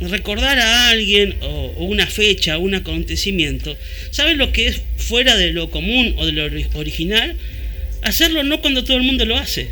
recordar a alguien o, o una fecha, un acontecimiento, ¿saben lo que es fuera de lo común o de lo ori- original? Hacerlo no cuando todo el mundo lo hace.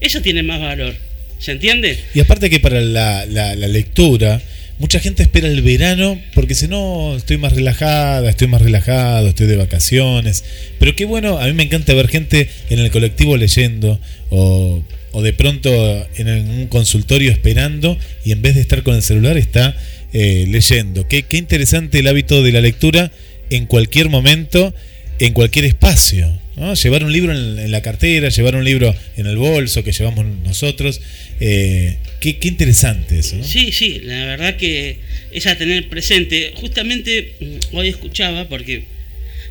Eso tiene más valor. ¿Se entiende? Y aparte que para la, la- la lectura, mucha gente espera el verano porque si no estoy más relajada, estoy más relajado, estoy de vacaciones. Pero qué bueno, a mí me encanta ver gente en el colectivo leyendo o, o de pronto en un consultorio esperando y en vez de estar con el celular está eh, leyendo. Qué, qué interesante el hábito de la lectura en cualquier momento, en cualquier espacio. Llevar un libro en, la cartera, llevar un libro en el bolso que llevamos nosotros. eh, qué, interesante eso. Sí, sí, la verdad que es a tener presente. Justamente mm, hoy escuchaba, porque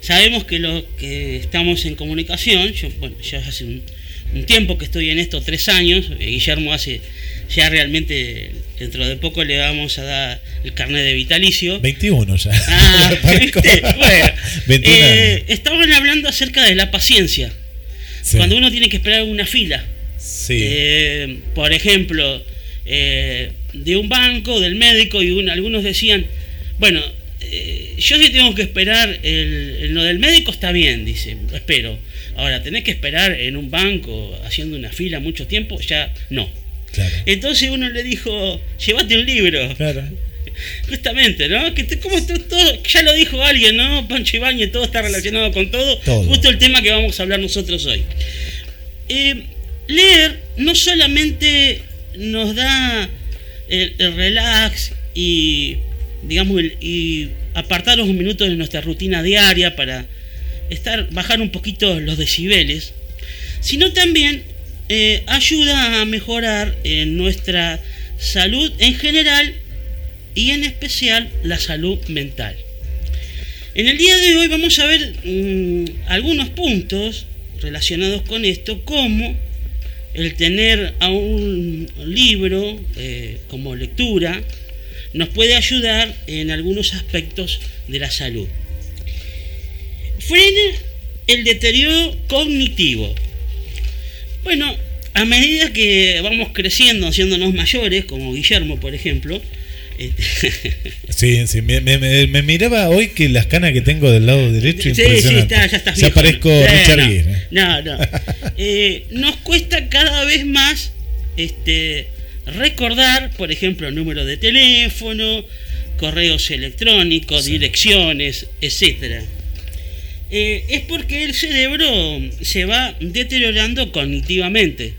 sabemos que los que estamos en comunicación, yo, bueno, ya hace un, un tiempo que estoy en esto, tres años, eh, Guillermo hace ya realmente, dentro de poco le vamos a dar el carnet de vitalicio. 21 ya. Ah. [laughs] [laughs] Bueno, [laughs] 21 eh, estaban hablando acerca de la paciencia. Sí. Cuando uno tiene que esperar una fila. Sí. Eh, por ejemplo, eh, de un banco, del médico, y un- algunos decían, bueno, yo si tengo que esperar el, el- lo del médico está bien, dice, espero. Ahora, tenés que esperar en un banco haciendo una fila mucho tiempo, ya no. Claro. Entonces uno le dijo, llévate un libro. Claro. Justamente, ¿no? Que te- como todo, ya lo dijo alguien, ¿no? Pancho Ibáñez, todo está relacionado con todo. Todo. Justo el tema que vamos a hablar nosotros hoy. Eh, leer no solamente nos da el, el relax y, digamos, el- y apartar unos minutos de nuestra rutina diaria para estar, bajar un poquito los decibeles, sino también eh, ayuda a mejorar eh, nuestra salud en general y en especial la salud mental. En el día de hoy vamos a ver mm, algunos puntos relacionados con esto, como el tener a un libro eh, como lectura nos puede ayudar en algunos aspectos de la salud. Frena el deterioro cognitivo. Bueno, a medida que vamos creciendo, haciéndonos mayores, como Guillermo, por ejemplo, este, [laughs] Sí, sí, me, me- miraba hoy que las canas que tengo del lado derecho Sí, sí, está, ya estás Ya parezco Richard no, Gere. No, no. [laughs] Eh, nos cuesta cada vez más este, recordar, por ejemplo, número de teléfono, correos electrónicos, direcciones, etcétera. Eh, es porque el cerebro se va deteriorando cognitivamente.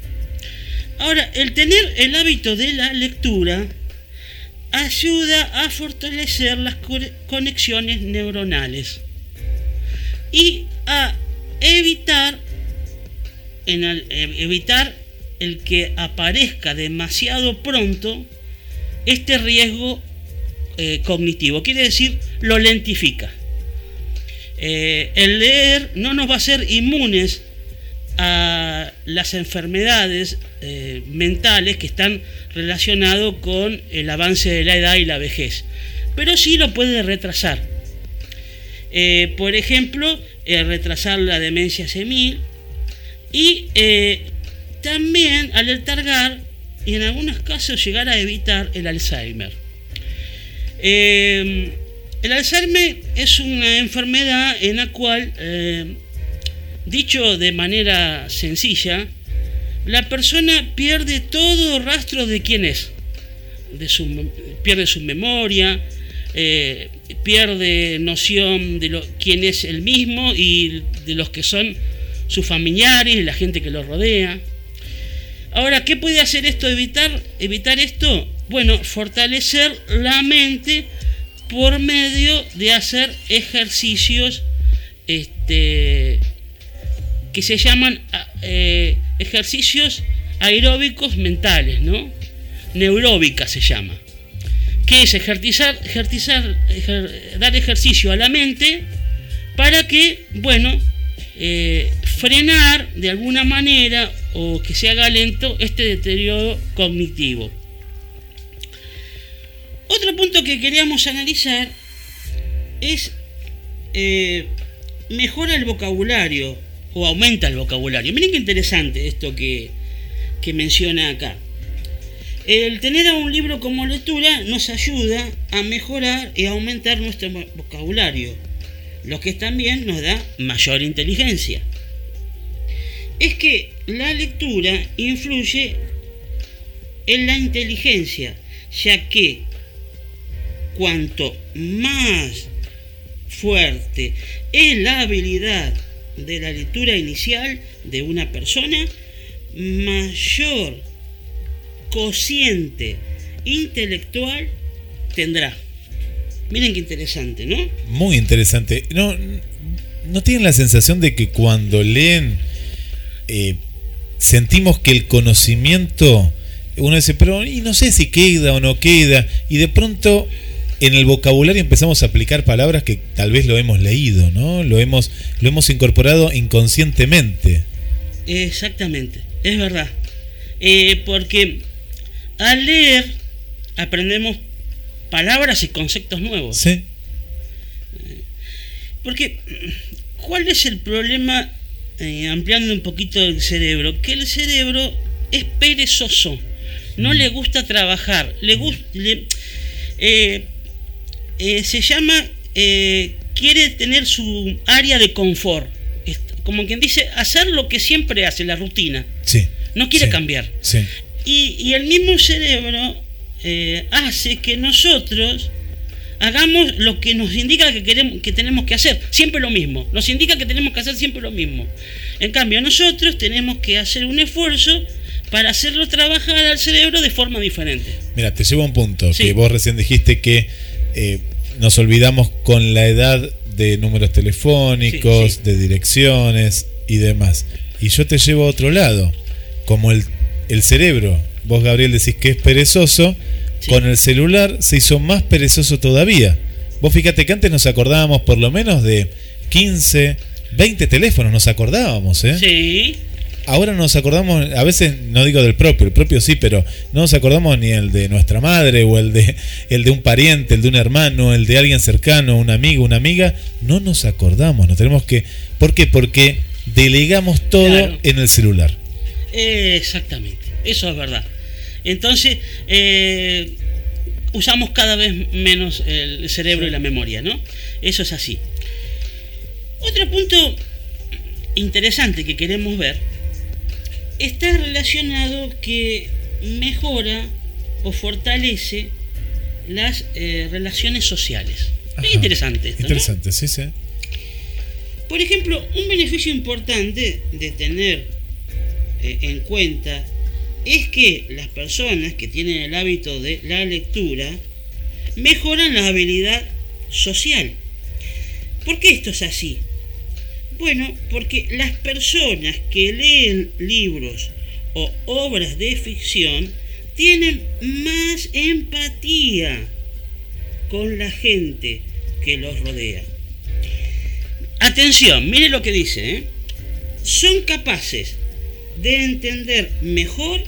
Ahora, el tener el hábito de la lectura ayuda a fortalecer las co- conexiones neuronales y a evitar el- eh, evitar el que aparezca demasiado pronto este riesgo eh, cognitivo. Quiere decir, lo lentifica. Eh, el leer no nos va a hacer inmunes a las enfermedades eh, mentales que están relacionadas con el avance de la edad y la vejez, pero sí lo puede retrasar. Eh, por ejemplo, retrasar la demencia senil y también alertar y en algunos casos llegar a evitar el Alzheimer. El Alzheimer es una enfermedad en la cual, eh, dicho de manera sencilla, la persona pierde todo rastro de quién es. Pierde su memoria, eh, pierde noción de quién es el mismo y de los que son sus familiares la gente que lo rodea. Ahora, ¿qué puede hacer esto? Evitar, evitar esto. Bueno, fortalecer la mente por medio de hacer ejercicios este, que se llaman a- eh, ejercicios aeróbicos mentales, ¿no? Neuróbica se llama. Que es ejercitar, ejercitar, ejer- dar ejercicio a la mente para que, bueno, eh, frenar de alguna manera o que se haga lento este deterioro cognitivo. Otro punto que queríamos analizar es eh, mejora el vocabulario o aumenta el vocabulario. Miren qué interesante esto que, que menciona acá. El tener a un libro como lectura nos ayuda a mejorar y aumentar nuestro vo- vocabulario, lo que también nos da mayor inteligencia. Es que la lectura influye en la inteligencia, ya que cuanto más fuerte es la habilidad de la lectura inicial de una persona, mayor cociente intelectual tendrá. Miren qué interesante, ¿no? Muy interesante. No, ¿No tienen la sensación de que cuando leen eh, sentimos que el conocimiento, uno dice, pero y no sé si queda o no queda, y de pronto en el vocabulario empezamos a aplicar palabras que tal vez lo hemos leído, ¿no? Lo hemos, lo hemos incorporado inconscientemente. Exactamente, es verdad. Eh, porque al leer aprendemos palabras y conceptos nuevos. Sí. Porque, ¿cuál es el problema, eh, ampliando un poquito el cerebro? Que el cerebro es perezoso, no le gusta trabajar, le gusta... se llama, eh, quiere tener su área de confort. Como quien dice, hacer lo que siempre hace, la rutina. Sí. No quiere sí, cambiar. Sí. Y, y el mismo cerebro eh, hace que nosotros hagamos lo que nos indica que queremos que tenemos que hacer, siempre lo mismo. Nos indica que tenemos que hacer siempre lo mismo. En cambio, nosotros tenemos que hacer un esfuerzo para hacerlo trabajar al cerebro de forma diferente. Mira, te llevo a un punto que vos recién dijiste que eh, nos olvidamos con la edad de números telefónicos, Sí, sí. de direcciones y demás. Y yo te llevo a otro lado. Como el, el cerebro, vos Gabriel decís que es perezoso, Sí. con el celular se hizo más perezoso todavía. Vos fíjate que antes nos acordábamos por lo menos de 15, 20 teléfonos, nos acordábamos, ¿eh? Sí, Ahora no nos acordamos, a veces no digo del propio, el propio sí, pero no nos acordamos ni el de nuestra madre o el de el de un pariente, el de un hermano, el de alguien cercano, un amigo, una amiga, no nos acordamos, nos tenemos que ¿Por qué? Porque delegamos todo Claro. en el celular. exactamente. Eso es verdad. Entonces, eh, usamos cada vez menos el cerebro y la memoria, ¿no? Eso es así. Otro punto interesante que queremos ver está relacionado que mejora o fortalece las eh, relaciones sociales. Ajá. Es interesante esto, ¿no? Interesante, sí, sí. Por ejemplo, un beneficio importante de tener eh, en cuenta es que las personas que tienen el hábito de la lectura mejoran la habilidad social. ¿Por qué esto es así? Bueno, porque las personas que leen libros o obras de ficción tienen más empatía con la gente que los rodea. Atención, mire lo que dice. ¿eh? Son capaces de entender mejor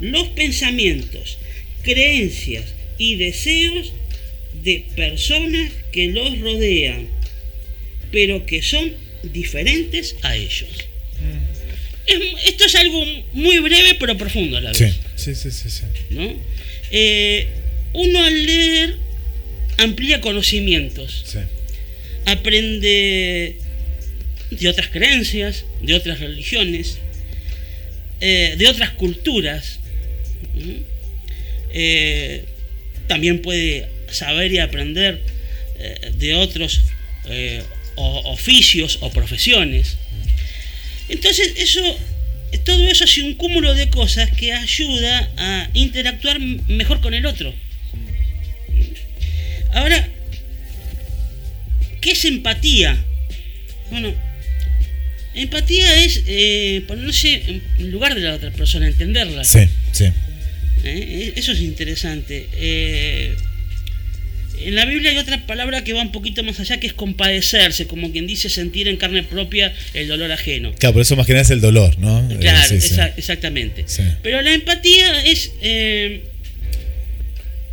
los pensamientos, creencias y deseos de personas que los rodean, pero que son diferentes a ellos. Es- esto es algo muy breve pero profundo a la vez. Sí, sí, sí, sí, sí. ¿no? Eh, uno al leer amplía conocimientos sí. aprende de otras creencias, de otras religiones, eh, de otras culturas. Eh, también puede saber y aprender eh, de otros eh, o- oficios o profesiones. Entonces, eso, todo eso es un cúmulo de cosas que ayuda a interactuar mejor con el otro. Ahora, ¿Qué es empatía? Bueno, empatía es eh, ponerse en lugar de la otra persona, entenderla. Sí, sí. ¿eh? Eso es interesante. Eh, en la Biblia hay otra palabra que va un poquito más allá, que es compadecerse, como quien dice sentir en carne propia el dolor ajeno. Claro, por eso más que nada es el dolor, ¿no? Eh, Claro, sí, sí. exa- exactamente. Sí. Pero la empatía es, eh,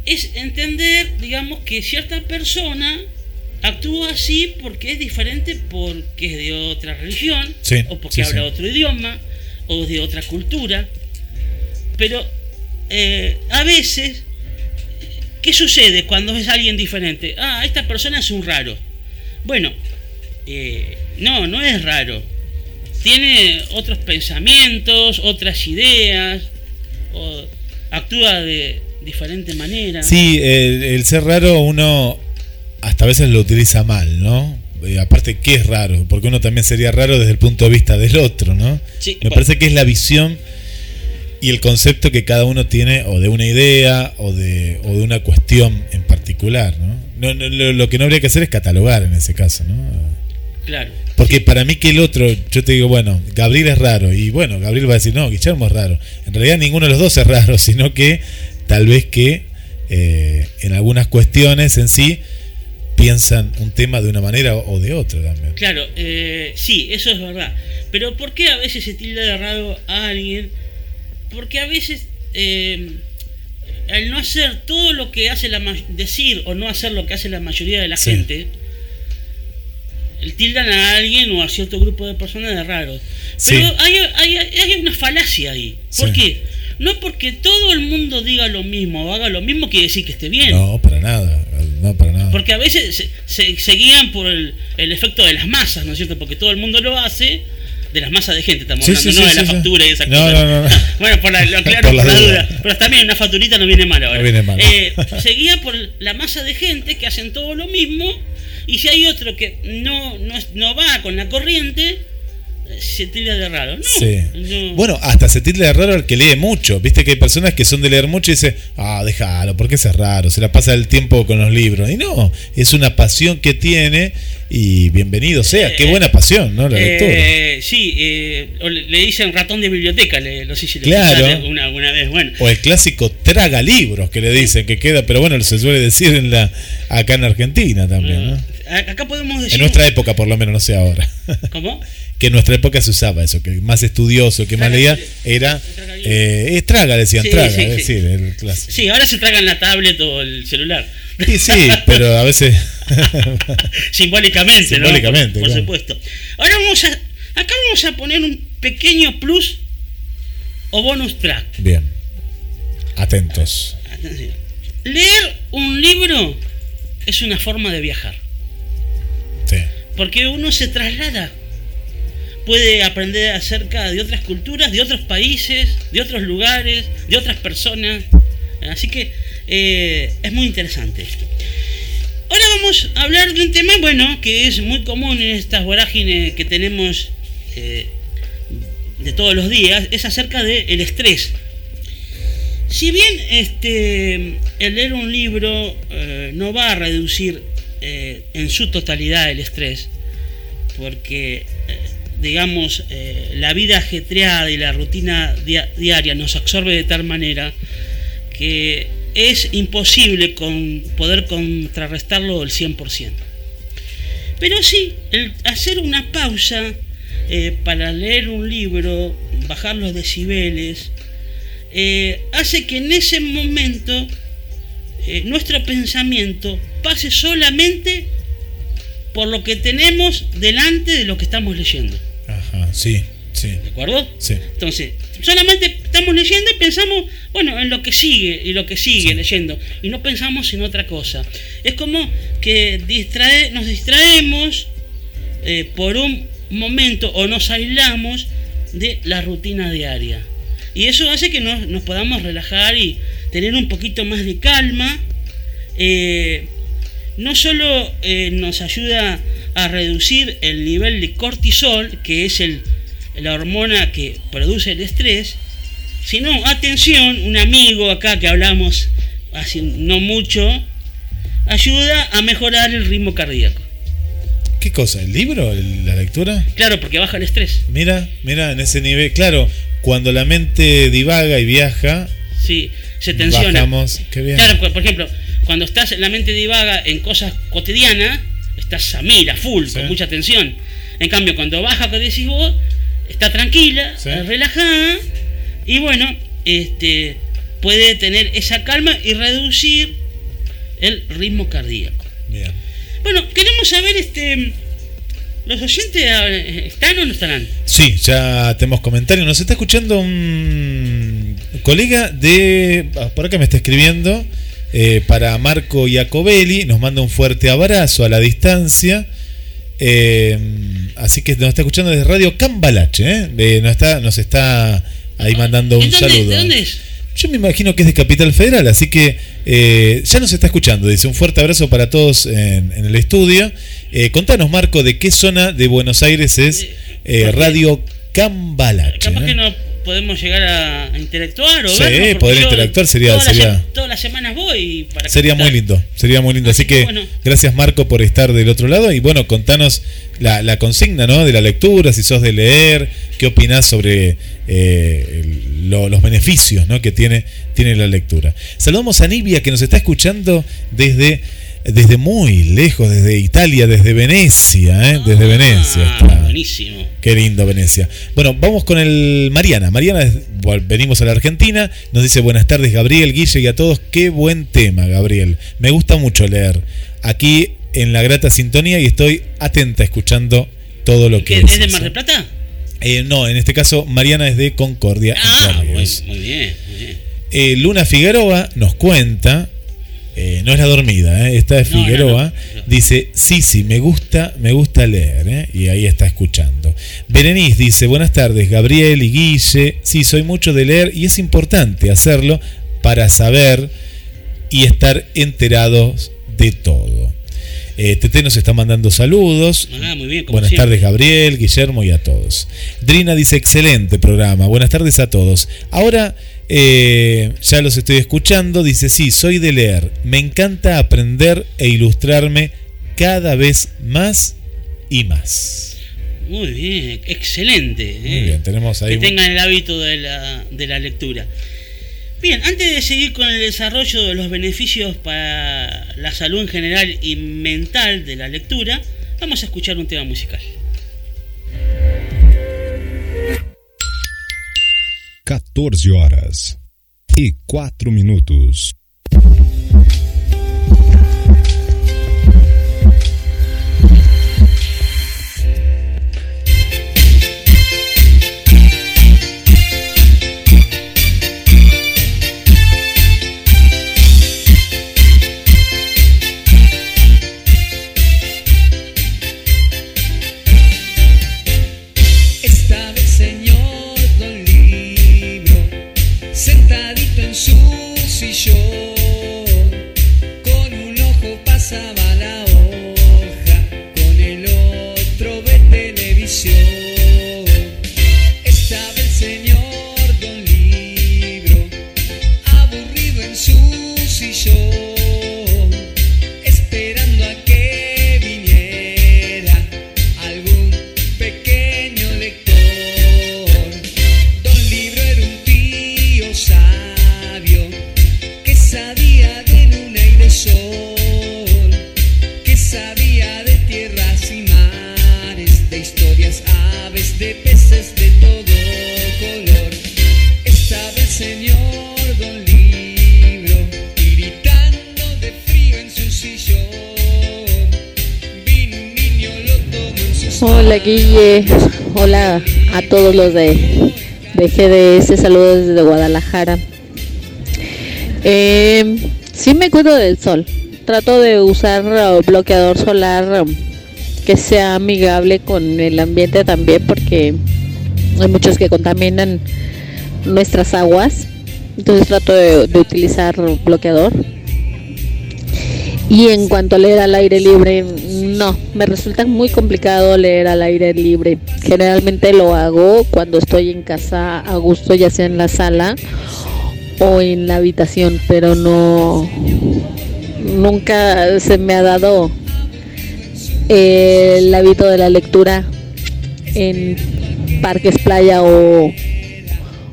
es entender, digamos, que cierta persona actúa así porque es diferente porque es de otra religión, Sí, o porque habla otro idioma, o de otra cultura. Pero eh, a veces, ¿qué sucede cuando es alguien diferente? Ah, esta persona es un raro. Bueno, eh, no, no es raro. Tiene otros pensamientos, otras ideas, o actúa de diferente manera. Sí, el, el ser raro uno hasta a veces lo utiliza mal, ¿no? Eh, aparte, ¿qué es raro? Porque uno también sería raro desde el punto de vista del otro, ¿no? Sí, Me bueno. parece que es la visión y el concepto que cada uno tiene o de una idea o de, o de una cuestión en particular, ¿no? No, no, lo, lo que no habría que hacer es catalogar en ese caso, ¿no? Claro. Porque para mí que el otro, yo te digo, bueno, Gabriel es raro, y bueno, Gabriel va a decir, no, Guillermo es raro. En realidad ninguno de los dos es raro, [laughs] sino que tal vez que eh, en algunas cuestiones en sí piensan un tema de una manera o de otra también. Claro, eh, sí, eso es verdad. Pero ¿por qué a veces se tilda de raro a alguien? Porque a veces eh, al no hacer todo lo que hace la decir o no hacer lo que hace la mayoría de la Sí. gente, tildan a alguien o a cierto grupo de personas de raro. Sí. Pero hay, hay, hay una falacia ahí. ¿Por Sí. qué? No porque todo el mundo diga lo mismo o haga lo mismo quiere decir que esté bien. No, para nada, no, para nada. Porque a veces se, se- se guían por el, el efecto de las masas, ¿no es cierto? Porque todo el mundo lo hace, de las masas de gente estamos Sí, hablando, sí, no sí, de la factura y esas No, cosas. no, no, no. bueno, por la, lo aclaro Por por, la duda. duda. Pero también una facturita no viene mal ahora. No viene mal. Eh, se guía por la masa de gente que hacen todo lo mismo y si hay otro que no, no, no va con la corriente, eh, se tira de raro. No, Sí. no. Bueno, hasta se tilda de raro al que lee mucho. Viste que hay personas que son de leer mucho y dicen, ah, déjalo, porque es raro, se la pasa el tiempo con los libros. Y no, es una pasión que tiene y bienvenido sea. Qué Eh, buena pasión, ¿no? La lectura. Eh, sí, eh, le, le dicen ratón de biblioteca, le, no sé si Claro. una, alguna vez. Bueno, O el clásico traga libros que le dicen que queda, pero bueno, se suele decir en la acá en Argentina también, ¿no? a- acá podemos decir. En nuestra época, por lo menos, no sé ahora. ¿Cómo? Que en nuestra época se usaba eso, que más estudioso, que más leía, era. Eh, es traga, decían, Sí, traga, sí, es sí. decir, el clásico. Sí, ahora se tragan la tablet o el celular. Sí, sí, pero a veces. [laughs] Simbólicamente, ¿no? Simbólicamente, Por, por claro. supuesto. Ahora vamos a. Acá vamos a poner un pequeño plus o bonus track. Bien. Atentos. Atención. Leer un libro es una forma de viajar. Sí. Porque uno se traslada. Puede aprender acerca de otras culturas, de otros países, de otros lugares, de otras personas. Así que eh, es muy interesante esto. Ahora vamos a hablar de un tema, bueno, que es muy común en estas vorágines que tenemos eh, de todos los días, es acerca del estrés. Si bien este, el leer un libro eh, no va a reducir en su totalidad el estrés, porque, digamos, eh, la vida ajetreada y la rutina dia- diaria nos absorbe de tal manera que es imposible poder contrarrestarlo del 100%. Pero sí, el hacer una pausa eh, para leer un libro, bajar los decibeles, eh, hace que en ese momento nuestro pensamiento pase solamente por lo que tenemos delante de lo que estamos leyendo. Sí, sí. ¿De acuerdo? Sí. Entonces, solamente estamos leyendo y pensamos, bueno, en lo que sigue y lo que sigue leyendo. Y no pensamos en otra cosa. Es como que distrae, nos distraemos eh, por un momento o nos aislamos de la rutina diaria. Y eso hace que nos, nos podamos relajar y tener un poquito más de calma. Eh, no solo eh, nos ayuda a reducir el nivel de cortisol, que es el, la hormona que produce el estrés, sino, atención, un amigo acá que hablamos hace no mucho, ayuda a mejorar el ritmo cardíaco. ¿Qué cosa? ¿El libro? ¿El- ¿La lectura? Claro, porque baja el estrés. Mira, mira, en ese nivel. Claro, cuando la mente divaga y viaja, Sí, se tensiona. bajamos. Qué bien. Claro, por por ejemplo, cuando estás en la mente divaga en cosas cotidianas, estás a mil, a full, Sí. con mucha tensión. En cambio, cuando baja, que decís vos, está tranquila, Sí. relajada, y bueno, este, puede tener esa calma y reducir el ritmo cardíaco. Bien. Bueno, queremos saber, este, ¿los oyentes eh, están o no estarán? Sí, ya tenemos comentarios. Nos está escuchando un colega de. ah, Por acá me está escribiendo. Eh, para Marco Iacobelli. Nos manda un fuerte abrazo a la distancia. Eh, así que nos está escuchando desde Radio Cambalache. ¿eh? Nos, está, nos está ahí mandando un ¿En dónde, saludo. ¿De dónde es? Yo me imagino que es de Capital Federal, así que eh, ya nos está escuchando. Dice un fuerte abrazo para todos en, en el estudio. Eh, contanos, Marco, de qué zona de Buenos Aires es eh, Radio Cambalache. Capaz que no podemos llegar a interactuar o Sí, vernos, poder interactuar sería- Todas, las sería- se- todas las semanas voy para Sería muy lindo, sería muy lindo. Así, Así que que, bueno. gracias Marco por estar del otro lado y bueno, contanos la, la consigna ¿no? de la lectura, si sos de leer, qué opinás sobre eh, lo- los beneficios ¿no? que tiene, tiene la lectura. Saludamos a Nibia que nos está escuchando desde, desde muy lejos, desde Italia, desde Venecia, ¿eh? desde Venecia. Ah, está. buenísimo. Qué lindo Venecia. Bueno, vamos con el Mariana. Mariana, es- venimos a la Argentina. Nos dice buenas tardes Gabriel, Guille y a todos. Qué buen tema, Gabriel. Me gusta mucho leer. Aquí en la grata sintonía y estoy atenta escuchando todo lo que ¿Qué, ¿Es de Mar ¿eh? del Plata? Eh, no, en este caso Mariana es de Concordia. Ah, muy bien, muy bien. Eh, Luna Figueroa nos cuenta, eh, no es la dormida, eh, esta es No, no, Figueroa, no, no. dice, sí, sí, me gusta, me gusta leer, eh, y ahí está escuchando. Berenice dice, buenas tardes, Gabriel y Guille, sí, soy mucho de leer y es importante hacerlo para saber y estar enterados de todo. Eh, Tete nos está mandando saludos. Ah, muy bien, Buenas siempre. tardes, Gabriel, Guillermo y a todos. Drina dice: excelente programa. Buenas tardes a todos. Ahora eh, ya los estoy escuchando. Dice: Sí, soy de leer. Me encanta aprender e ilustrarme cada vez más y más. Muy bien, excelente. Muy eh. bien, tenemos ahí. que tengan el hábito de la, de la lectura. Bien, antes de seguir con el desarrollo de los beneficios para la salud en general y mental de la lectura, vamos a escuchar un tema musical. 14 horas e 4 minutos. Hola Guille, hola a todos los de, GDS, saludos desde Guadalajara. Eh, sí me cuido del sol, trato de usar uh, bloqueador solar um, que sea amigable con el ambiente también porque hay muchos que contaminan nuestras aguas, entonces trato de utilizar bloqueador. Y en cuanto a leer al aire libre, no, me resulta muy complicado leer al aire libre. Generalmente lo hago cuando estoy en casa a gusto, ya sea en la sala o en la habitación, pero no, nunca se me ha dado eh, el hábito de la lectura en parques, playa o,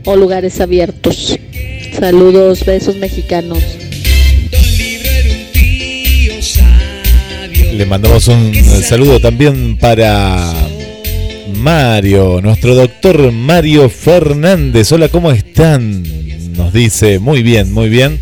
o lugares abiertos. Saludos, besos mexicanos. Le mandamos un saludo también para Mario, nuestro doctor Mario Fernández. Hola, ¿cómo están? Nos dice, muy bien, muy bien.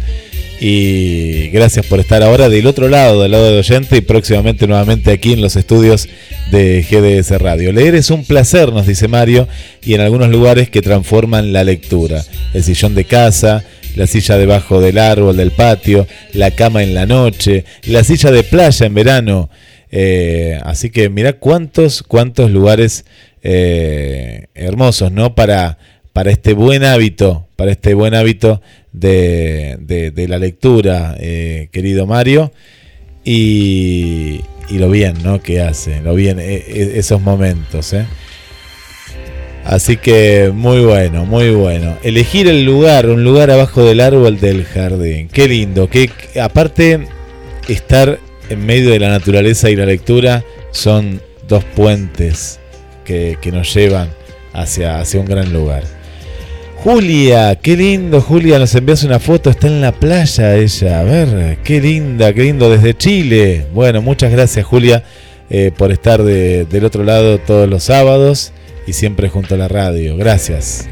Y gracias por estar ahora del otro lado, del lado de oyente y próximamente nuevamente aquí en los estudios de GDS Radio. Leer es un placer, nos dice Mario, y en algunos lugares que transforman la lectura. El sillón de casa, la silla debajo del árbol del patio, la cama en la noche, la silla de playa en verano. Eh, así que mira cuántos, cuántos lugares eh, hermosos, ¿no? Para, para este buen hábito, para este buen hábito de, de- de la lectura, eh, querido Mario. Y, y lo bien, ¿no? Que hace, lo bien, e- e- esos momentos, ¿eh? Así que muy bueno, muy bueno. Elegir el lugar, un lugar abajo del árbol del jardín. Qué lindo. Que aparte estar en medio de la naturaleza y la lectura son dos puentes que, nos llevan hacia, hacia un gran lugar. Julia, qué lindo, Julia, nos envías una foto, está en la playa ella, a ver, qué linda, qué lindo, desde Chile. Bueno, muchas gracias Julia eh, por estar de- del otro lado todos los sábados y siempre junto a la radio, gracias.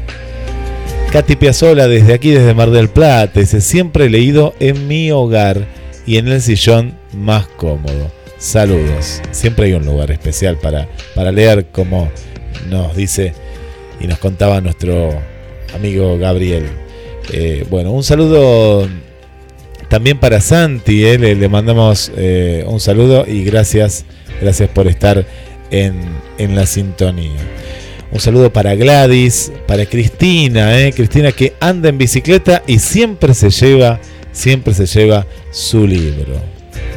Katy Piazzola desde aquí, desde Mar del Plata, dice, siempre leído en mi hogar y en el sillón más cómodo. Saludos, siempre hay un lugar especial para, para leer como nos dice y nos contaba nuestro amigo Gabriel. Eh, bueno, un saludo también para Santi, eh, le, le mandamos eh, un saludo y gracias, gracias por estar en, en la sintonía. Un saludo para Gladys, para Cristina, eh, Cristina que anda en bicicleta y siempre se lleva, siempre se lleva su libro.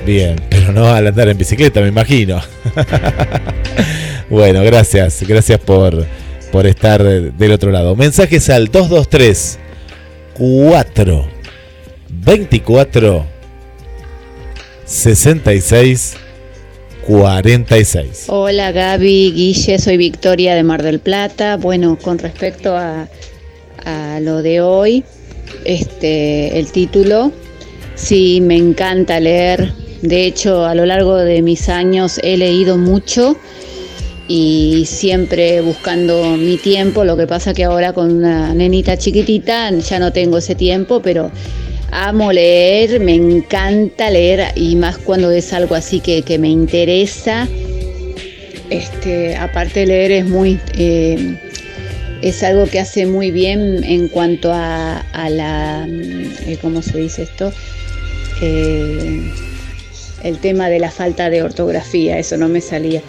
Bien, pero no al andar en bicicleta, me imagino. [laughs] bueno, gracias, gracias por, por estar del otro lado. Mensajes al 223 4 24 66 46. Hola Gaby, Guille, soy Victoria de Mar del Plata. Bueno, con respecto a, lo de hoy, este, el título, sí, me encanta leer. De hecho, a lo largo de mis años he leído mucho y siempre buscando mi tiempo. Lo que pasa que ahora con una nenita chiquitita ya no tengo ese tiempo, pero amo leer, me encanta leer y más cuando es algo así que, que me interesa. Este, aparte leer es muy eh, es algo que hace muy bien en cuanto a, a la mm, eh, ¿cómo se dice esto? Eh, el tema de la falta de ortografía, eso no me salía.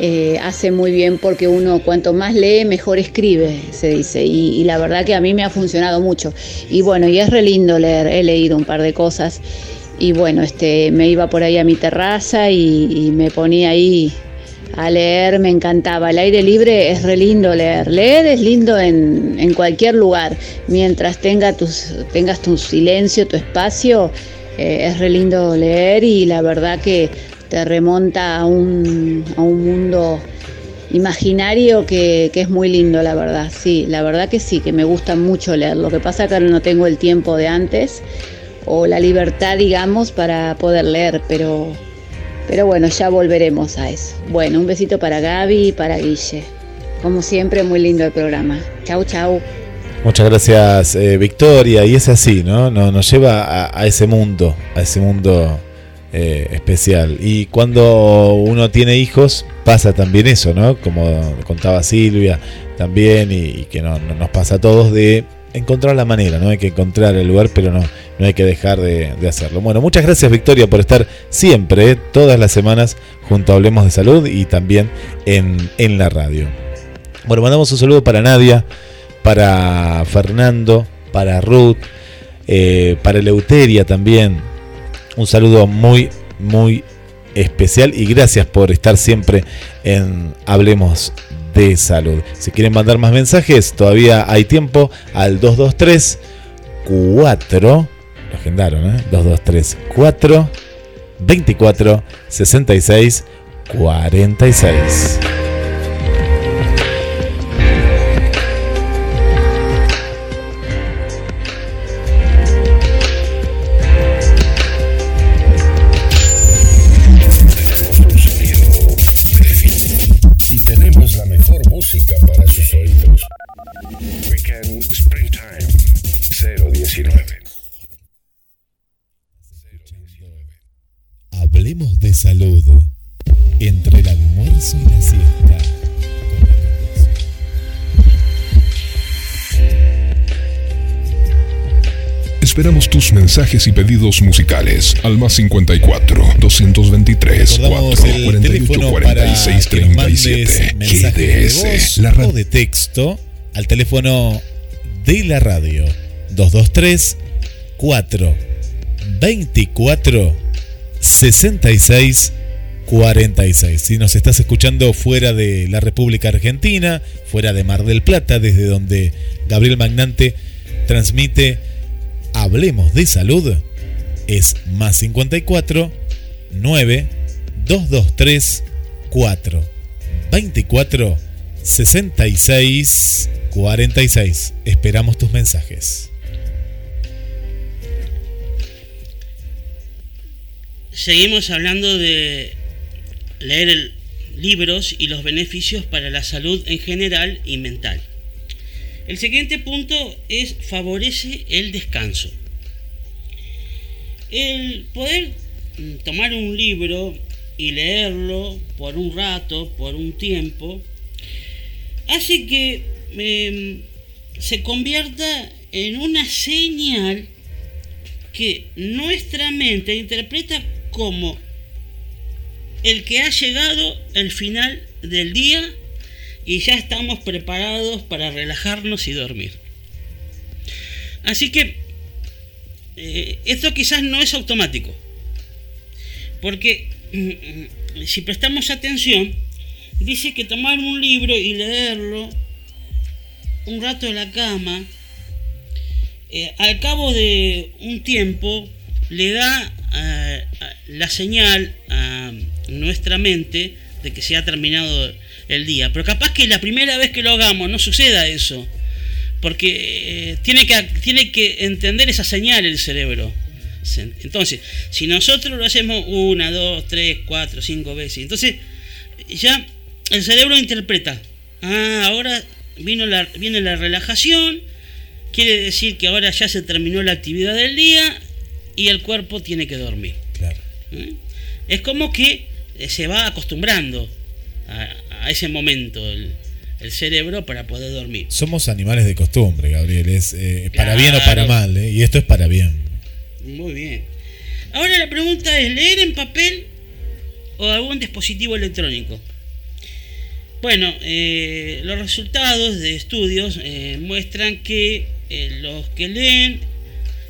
Eh, hace muy bien porque uno cuanto más lee, mejor escribe, se dice. Y, la verdad que a mí me ha funcionado mucho. Y bueno, y es re lindo leer, he leído un par de cosas. Y bueno, este, me iba por ahí a mi terraza y, y me ponía ahí a leer, me encantaba. El aire libre es re lindo leer. Leer es lindo en, en cualquier lugar. Mientras tenga tus, tengas tu silencio, tu espacio, eh, es re lindo leer y la verdad que te remonta a un, a un mundo imaginario que, que es muy lindo, la verdad. Sí, la verdad que sí, que me gusta mucho leer. Lo que pasa que ahora no tengo el tiempo de antes o la libertad, digamos, para poder leer, pero, pero bueno, ya volveremos a eso. Bueno, un besito para Gaby y para Guille. Como siempre, muy lindo el programa. Chau, chau. Muchas gracias, eh, Victoria. Y es así, ¿no? Nos, nos lleva a ese mundo, a ese mundo eh, especial. Y cuando uno tiene hijos, pasa también eso, ¿no? Como contaba Silvia también, y, que no, no nos pasa a todos de encontrar la manera, ¿no? Hay que encontrar el lugar, pero no, no hay que dejar de, hacerlo. Bueno, muchas gracias, Victoria, por estar siempre, eh, todas las semanas, junto a Hablemos de Salud y también en, en la radio. Bueno, mandamos un saludo para Nadia, para Fernando, para Ruth, eh, para Eleuteria también. Un saludo muy, muy especial y gracias por estar siempre en Hablemos de Salud. Si quieren mandar más mensajes, todavía hay tiempo al 223 4 lo agendaron, ¿eh? 223 4 24 66 46. Hablemos de salud. Entre el almuerzo y la siesta. Esperamos tus mensajes y pedidos musicales al más 54 223 Recordamos 4 el 48 teléfono 46 para que nos mandes 37 mensajes de GDS. La radio. de texto al teléfono de la radio 223 4 24 66 46. Si nos estás escuchando fuera de la República Argentina, fuera de Mar del Plata, desde donde Gabriel Magnante transmite Hablemos de Salud, es más 54 9 223 4 24 66 46. Esperamos tus mensajes. Seguimos hablando de leer libros y los beneficios para la salud en general y mental. El siguiente punto es favorece el descanso. El poder tomar un libro y leerlo por un rato, por un tiempo, hace que em, se convierta en una señal que nuestra mente interpreta como el que ha llegado el final del día y ya estamos preparados para relajarnos y dormir. Así que eh, esto quizás no es automático, porque mm, mm, si prestamos atención, dice que tomar un libro y leerlo un rato en la cama, eh, al cabo de un tiempo le da la señal a nuestra mente de que se ha terminado el día. Pero capaz que la primera vez que lo hagamos no suceda eso. Porque eh, tiene, que, tiene que entender esa señal el cerebro. Entonces, si nosotros lo hacemos una, dos, tres, cuatro, cinco veces, entonces ya el cerebro interpreta. Ah, ahora vino la, viene la relajación, quiere decir que ahora ya se terminó la actividad del día y el cuerpo tiene que dormir. Claro. ¿Mm? Es como que eh, se va acostumbrando a, a ese momento el, el cerebro para poder dormir. Somos animales de costumbre, Gabriel. Es eh, para bien o para mal. ¿eh? Y esto es para bien. Muy bien. Ahora la pregunta es, ¿leer en papel o algún dispositivo electrónico? Bueno, eh, los resultados de estudios muestran que los que leen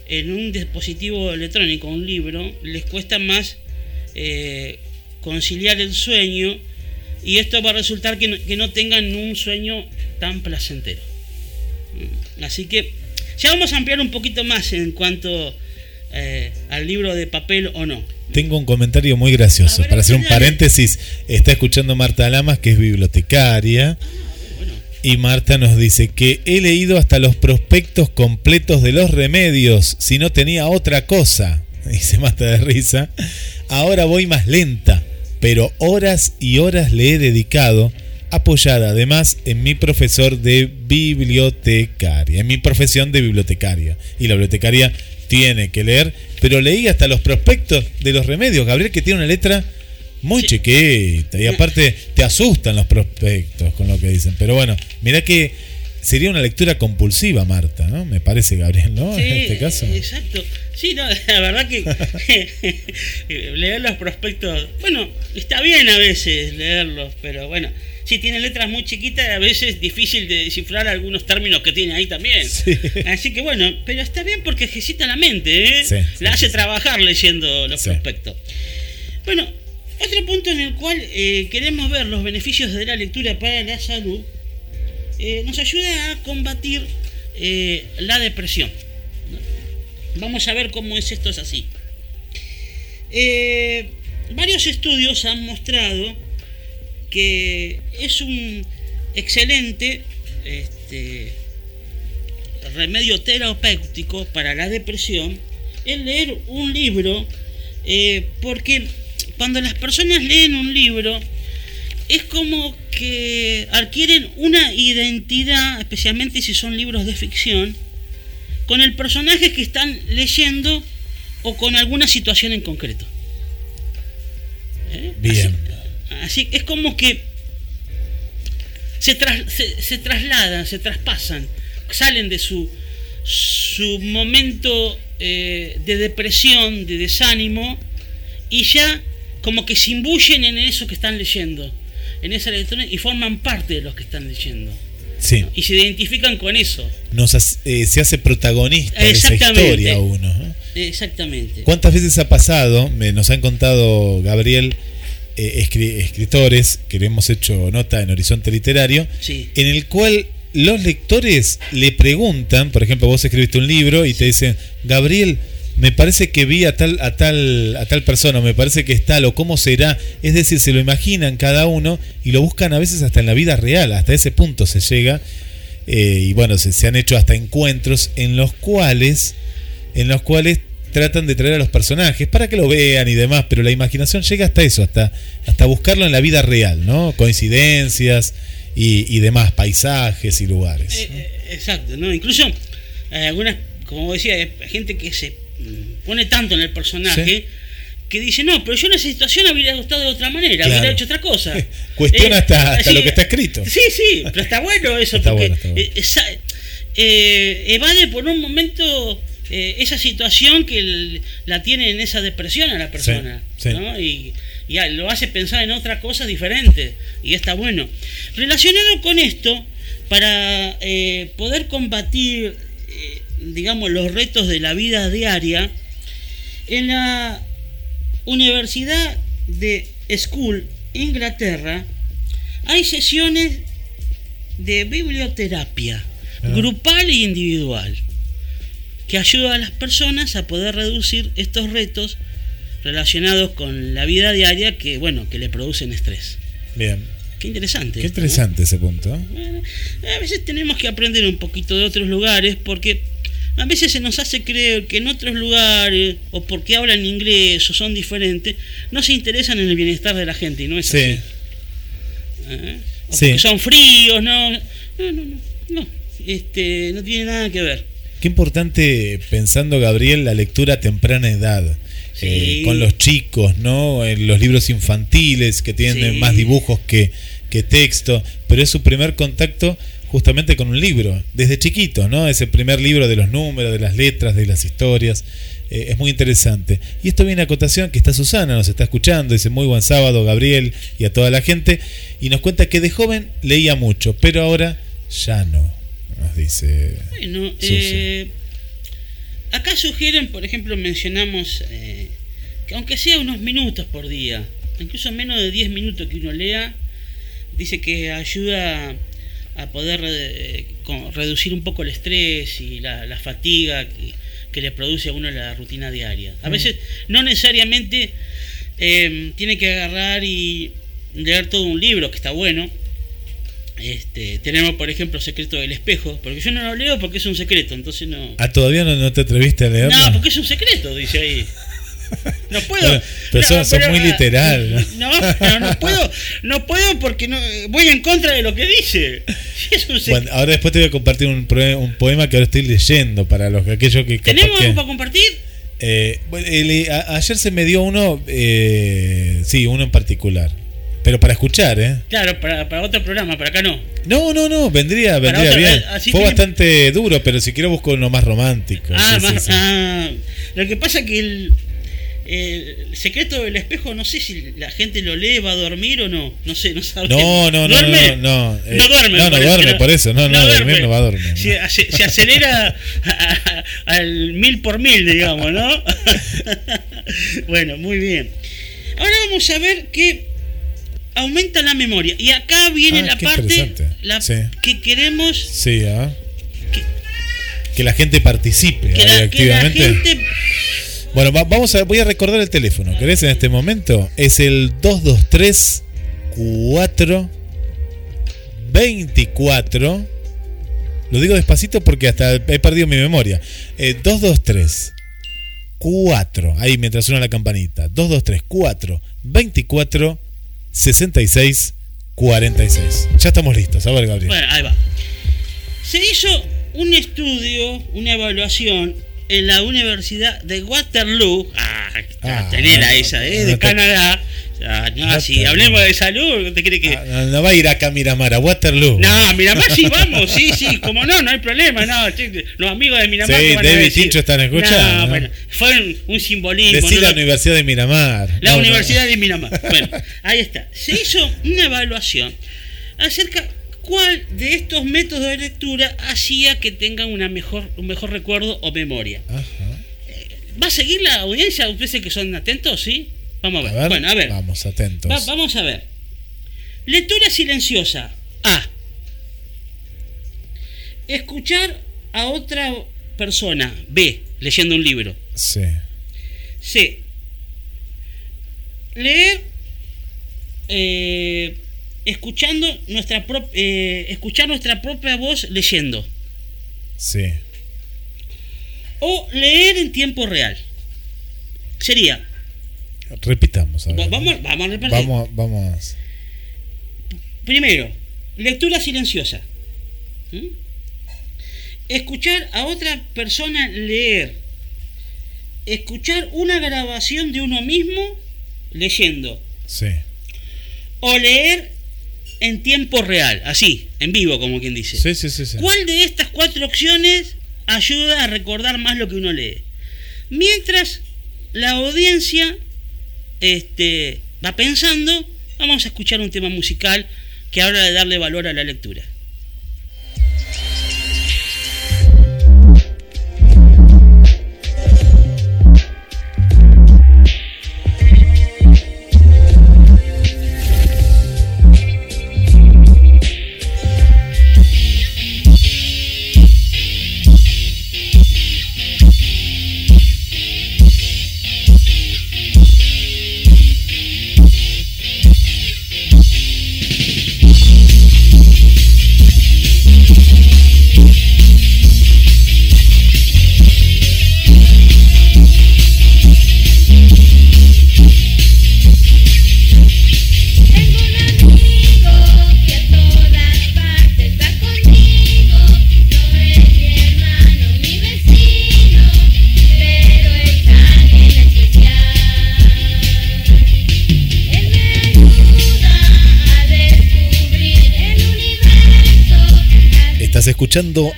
en un dispositivo electrónico, un libro, les cuesta más eh, conciliar el sueño y esto va a resultar que no, que no tengan un sueño tan placentero. Mm, Así que ya vamos a ampliar un poquito más en cuanto eh, al libro de papel o no. Tengo un comentario muy gracioso. Para hacer un paréntesis, está escuchando Marta Lamas, que es bibliotecaria. Y Marta nos dice que he leído hasta los prospectos completos de los remedios, si no tenía otra cosa. Y se mata de risa. Ahora voy más lenta, pero horas y horas le he dedicado, apoyada además en mi profesor de bibliotecaria, en mi profesión de bibliotecaria. Y la bibliotecaria tiene que leer, pero leí hasta los prospectos de los remedios, Gabriel, que tiene una letra muy chiquita y aparte te asustan los prospectos con lo que dicen. Pero bueno, mirá que sería una lectura compulsiva, Marta, ¿no? Me parece, Gabriel, ¿no? Sí, en este caso. Exacto. Sí, no, [laughs] la verdad que [laughs] leer los prospectos, bueno, está bien a veces leerlos, pero bueno, si tiene letras muy chiquitas, a veces es difícil de descifrar algunos términos que tiene ahí también. Así que bueno, pero está bien porque ejercita la mente, ¿eh? Sí, la hace trabajar leyendo los Sí. prospectos. Bueno, otro punto en el cual eh, queremos ver los beneficios de la lectura para la salud eh, nos ayuda a combatir eh, la depresión. Vamos a ver cómo es esto es así. Varios estudios han mostrado que es un excelente este, remedio terapéutico para la depresión el leer un libro porque cuando las personas leen un libro es como que adquieren una identidad, especialmente si son libros de ficción, con el personaje que están leyendo o con alguna situación en concreto. ¿Eh? Bien. Así es como que se, tras- se, se trasladan, se traspasan, salen de su, su momento eh, de depresión, de desánimo, y ya como que se imbuyen en eso que están leyendo, en esa lectura, y forman parte de los que están leyendo. Sí. Y se identifican con eso. Nos hace- eh, se hace protagonista de esa historia uno. ¿no? Exactamente. ¿Cuántas veces ha pasado? Me, nos han contado, Gabriel, eh, escri- escritores que le hemos hecho nota en Horizonte Literario, Sí. en el cual los lectores le preguntan, por ejemplo, vos escribiste un libro y te dicen, Gabriel, me parece que vi a tal, a tal, a tal persona, me parece que es tal, o cómo será. Es decir, se lo imaginan cada uno y lo buscan a veces hasta en la vida real, hasta ese punto se llega. Eh, y bueno, se, se han hecho hasta encuentros en los cuales, en los cuales tratan de traer a los personajes para que lo vean y demás, pero la imaginación llega hasta eso, hasta, hasta buscarlo en la vida real, ¿no? Coincidencias y, y demás, paisajes y lugares. Eh, eh, exacto, ¿no? Incluso algunas, como decía, gente que se pone tanto en el personaje Sí. que dice, no, pero yo en esa situación habría gustado de otra manera, Claro. hubiera hecho otra cosa. [laughs] Cuestiona Eh, hasta, hasta sí, lo que está escrito. Sí, sí, pero está bueno [laughs] eso, Está porque bueno, está bueno. eh, esa- eh, evade por un momento esa situación que el- la tiene en esa depresión a la persona, sí. ¿no? Y, y lo hace pensar en otra cosa diferente, y está bueno. Relacionado con esto, para poder combatir, digamos, los retos de la vida diaria, en la Universidad de School, Inglaterra, hay sesiones de biblioterapia, Ah. grupal e individual, que ayuda a las personas a poder reducir estos retos relacionados con la vida diaria que, bueno, que le producen estrés. Bien. Qué interesante. Qué interesante ese punto. Bueno, a veces tenemos que aprender un poquito de otros lugares porque a veces se nos hace creer que en otros lugares o porque hablan inglés o son diferentes no se interesan en el bienestar de la gente y no es Sí. así. ¿Eh? O Sí. porque son fríos, no, no, no, no, no, este, no tiene nada que ver. Qué importante, pensando Gabriel, la lectura a temprana edad. Sí. Eh, con los chicos, ¿no? En los libros infantiles que tienen Sí. más dibujos que, que texto, pero es su primer contacto justamente con un libro, desde chiquito, ¿no? Ese primer libro de los números, de las letras, de las historias. Eh, es muy interesante. Y esto viene a acotación que está Susana, nos está escuchando, dice muy buen sábado, Gabriel, y a toda la gente, y nos cuenta que de joven leía mucho, pero ahora ya no, nos dice. Bueno, eh, acá sugieren, por ejemplo, mencionamos eh, que aunque sea unos minutos por día, incluso menos de 10 minutos que uno lea, dice que ayuda a poder eh, con- reducir un poco el estrés y la, la fatiga que, que le produce a uno la rutina diaria. A Mm. veces no necesariamente eh, tiene que agarrar y leer todo un libro, que está bueno. Este, tenemos, por ejemplo, Secreto del Espejo, porque yo no lo leo porque es un secreto, entonces no... Ah, todavía no, no te atreviste a leerlo. No, porque es un secreto, dice ahí. [laughs] No puedo. Bueno, pero no, sos muy literal, No, pero no puedo, no puedo porque no, voy en contra de lo que dice. Es un. Bueno, ahora después te voy a compartir un, poema que ahora estoy leyendo para los aquellos que ¿Tenemos algo para compartir? Eh, el- a- ayer se me dio uno, eh, sí, uno en particular, pero para escuchar, ¿eh? Claro, para, para otro programa, para acá no. No, no, no, vendría, vendría otra- bien. eh, Fue tiene- bastante duro, pero si quiero busco uno más romántico. Ah, sí, sí, más- sí. ah, lo que pasa que el, el secreto del espejo, no sé si la gente lo lee, va a dormir o no. No sé, no sabe. No, no, no, ¿Duerme? no, no, eh, No duerme. no, no parece, duerme, por eso, no, no, dormir no va a dormir, Se, se- se acelera a- a- al mil por mil, digamos, ¿no? [laughs] bueno, muy bien. Ahora vamos a ver que aumenta la memoria. Y acá viene Ah, la parte la- Sí. que queremos Sí, ah. Que la gente participe que la, que la activamente. gente Bueno, va- vamos a, voy a recordar el teléfono. ¿Querés en este momento? Es el 223 4 24. Lo digo despacito porque hasta he perdido mi memoria. Eh, 223 4. Ahí mientras suena la campanita. 223 4 24 66 46. Ya estamos listos. A ver, Gabriel. Bueno, ahí va. Se hizo un estudio, una evaluación en la Universidad de Waterloo, ah, Ah, tenela no, esa, eh, no de te- Canadá, Ah, no, Ya si hablemos de salud, ¿te cree que.? No, no va a ir acá a Miramar, a Waterloo. No, Miramar sí [laughs] vamos, sí, sí, como no, no hay problema, no. Los amigos de Miramar. Sí, ¿qué van a David? Tincho están escuchando, No, ¿no? bueno, fue un, un simbolismo. Decí la Universidad de Miramar. La. Universidad de Miramar. Bueno, ahí está. Se hizo una evaluación acerca cuál de estos métodos de lectura hacía que tengan una mejor, un mejor recuerdo o memoria. Eh, ¿Va a seguir la audiencia? ¿Ustedes que son atentos? ¿Sí? Vamos a A ver. ver, bueno, a ver. Vamos, atentos. Va- vamos a ver. Lectura silenciosa. A. Escuchar a otra persona. B. Leyendo un libro. Sí. C. Leer eh, escuchando nuestra prop- eh, escuchar nuestra propia voz leyendo. Sí. O leer en tiempo real. Sería. Repitamos. a ver. va- Vamos, vamos a repetir. Vamos, vamos. Primero, lectura silenciosa. ¿Mm? Escuchar a otra persona leer. Escuchar una grabación de uno mismo leyendo. Sí. O leer en tiempo real, así, en vivo, como quien dice. Sí, sí, sí. sí. ¿Cuál de estas cuatro opciones ayuda a recordar más lo que uno lee? Mientras la audiencia este, va pensando, vamos a escuchar un tema musical que habla de darle valor a la lectura.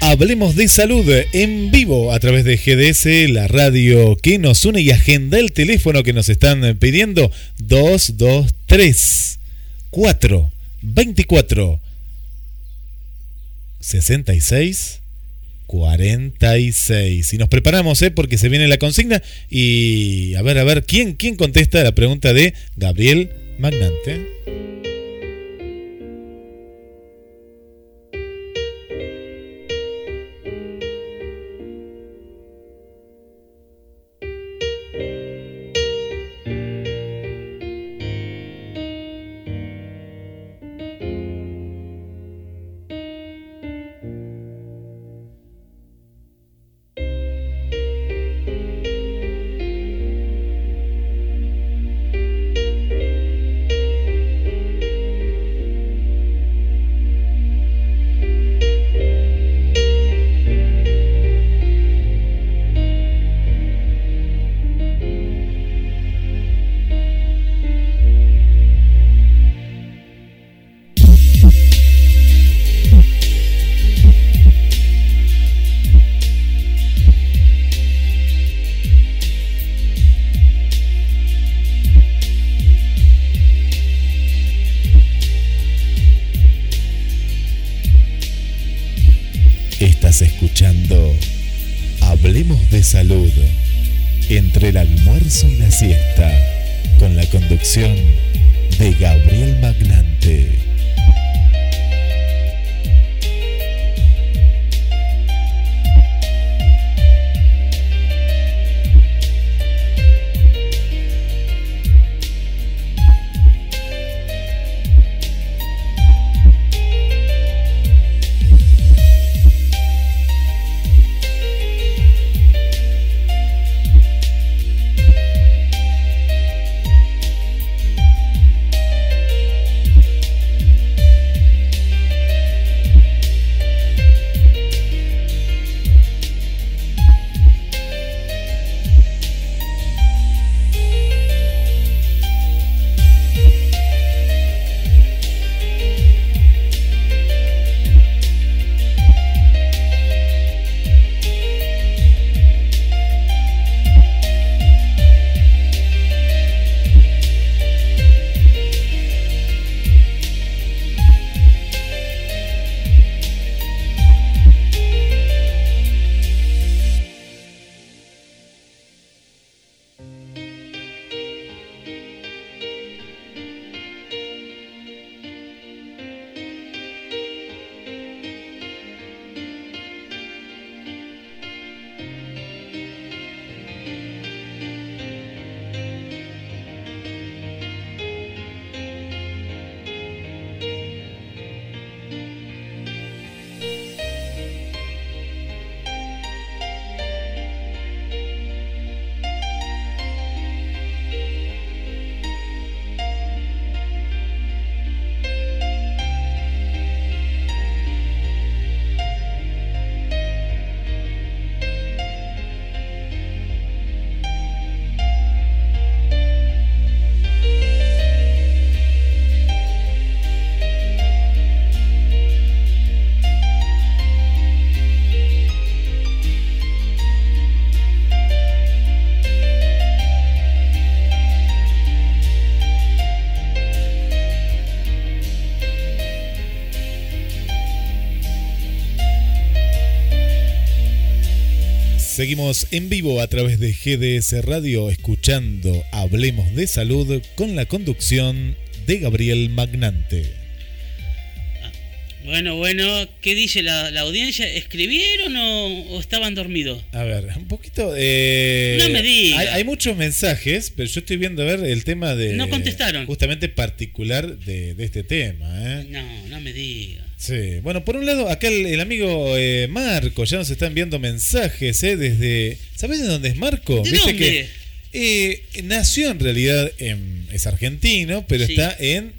Hablemos de Salud en vivo a través de GDS, la radio que nos une y agenda el teléfono que nos están pidiendo 223 4 24 66 46. Y nos preparamos, ¿eh? porque se viene la consigna. Y a ver, a ver, ¿quién, quién contesta la pregunta de Gabriel Magnante? Seguimos en vivo a través de GDS Radio escuchando Hablemos de Salud con la conducción de Gabriel Magnante. Bueno, bueno, ¿qué dice la, la audiencia? ¿Escribieron o, o estaban dormidos? A ver, un poquito... eh, No me diga. Hay, hay muchos mensajes, pero yo estoy viendo a ver el tema de... No contestaron. Justamente particular de, de este tema. ¿eh? No, no me diga. Sí, bueno, por un lado, acá el, el amigo eh, Marco ya nos está enviando mensajes ¿eh? desde... ¿Sabes de dónde es Marco? ¿De Viste dónde? que eh, nació en realidad en... es argentino, pero Sí. está en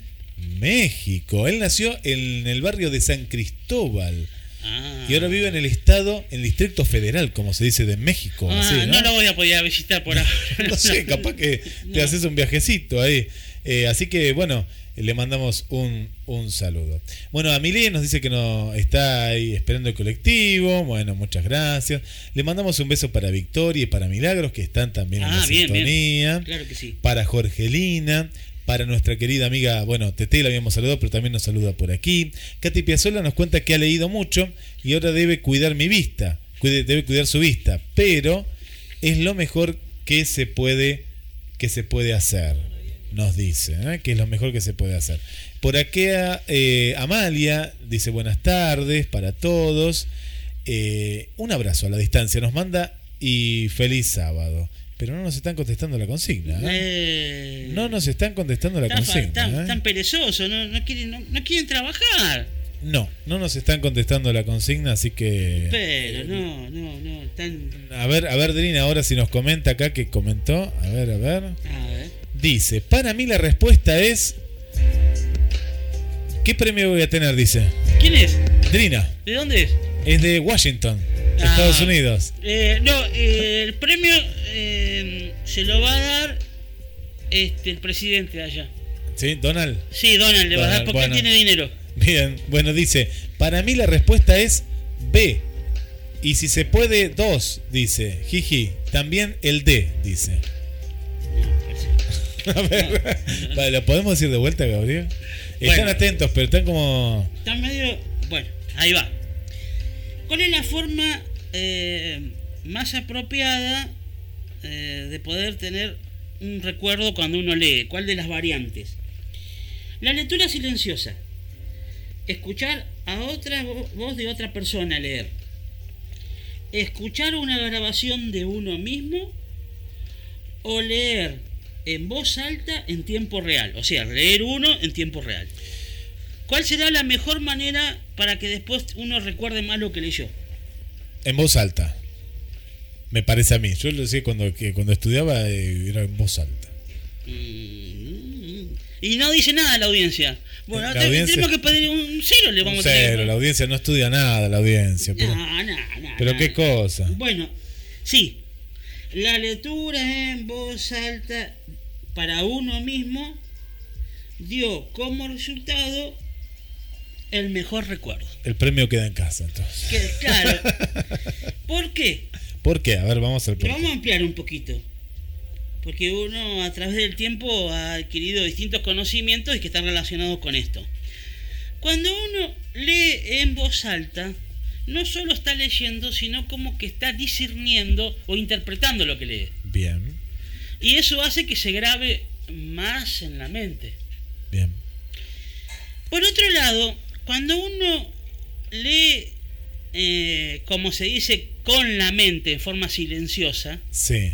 México. Él nació en el barrio de San Cristóbal. Ah. Y ahora vive en el estado, en el Distrito Federal, como se dice, de México. Ah, así, ¿no? ¿no? lo voy a poder visitar por [laughs] ahora. No sé, capaz que [laughs] te No. haces un viajecito ahí. Eh, así que bueno, le mandamos un, un saludo. Bueno, Amelie nos dice que no está ahí esperando el colectivo. Bueno, muchas gracias. Le mandamos un beso para Victoria y para Milagros, que están también en Ah, la bien, bien. sintonía. Claro que sí. Para Jorgelina. Para nuestra querida amiga, bueno, Tete la habíamos saludado, pero también nos saluda por aquí. Katy Piazzolla nos cuenta que ha leído mucho y ahora debe cuidar mi vista, cuide- debe cuidar su vista, pero es lo mejor que se puede que se puede hacer, nos dice, ¿eh? que es lo mejor que se puede hacer. Por aquí eh, Amalia dice buenas tardes para todos, Eh, un abrazo a la distancia nos manda y feliz sábado. Pero no nos están contestando la consigna. ¿eh? Eh, No nos están contestando la tan, consigna. tan- tan perezosos, no, no quieren, no, no quieren trabajar. No, no nos están contestando la consigna, así que. Pero no, no, no, están... A ver, a ver, Drina, ahora si nos comenta acá que comentó. A ver, a ver. A ver. Dice, para mí la respuesta es. ¿Qué premio voy a tener? Dice. ¿Quién es? Drina, ¿De dónde es? es de Washington, Ah. Estados Unidos. Eh, no, eh, el premio eh, se lo va a dar este, el presidente de allá. ¿Sí? Donald. Sí, Donald le va a dar porque bueno. tiene dinero. Bien, bueno, dice, para mí la respuesta es B. Y si se puede, dos, dice. Jiji, también el D, dice. [laughs] A ver, vale, ¿lo podemos decir de vuelta, Gabriel? Están Bueno. atentos, pero están como... Está medio. Bueno, ahí va. ¿Cuál es la forma eh, más apropiada eh, de poder tener un recuerdo cuando uno lee? ¿Cuál de las variantes? La lectura silenciosa. Escuchar a otra vo- voz de otra persona leer. Escuchar una grabación de uno mismo o leer en voz alta en tiempo real. O sea, leer uno en tiempo real. ¿Cuál será la mejor manera para que después uno recuerde más lo que leyó? En voz alta. Me parece a mí. Yo lo decía cuando, que cuando estudiaba, eh, era en voz alta. Mm, Y no dice nada la audiencia. Bueno, La te- audiencia- tenemos que pedir un cero, le Un vamos a tener. cero, la audiencia no estudia nada, la audiencia. Pero, No, no, pero qué cosa. Bueno, sí. La lectura en voz alta para uno mismo dio como resultado el mejor recuerdo. El premio queda en casa, entonces. Que, claro. [laughs] ¿Por qué? ¿Por qué? A ver, vamos al vamos a ampliar un poquito. Porque uno a través del tiempo ha adquirido distintos conocimientos y que están relacionados con esto. Cuando uno lee en voz alta, no solo está leyendo, sino como que está discerniendo o interpretando lo que lee. Bien, Y eso hace que se grabe más en la mente. bien. Por otro lado, cuando uno lee, eh, como se dice, con la mente, en forma silenciosa, Sí,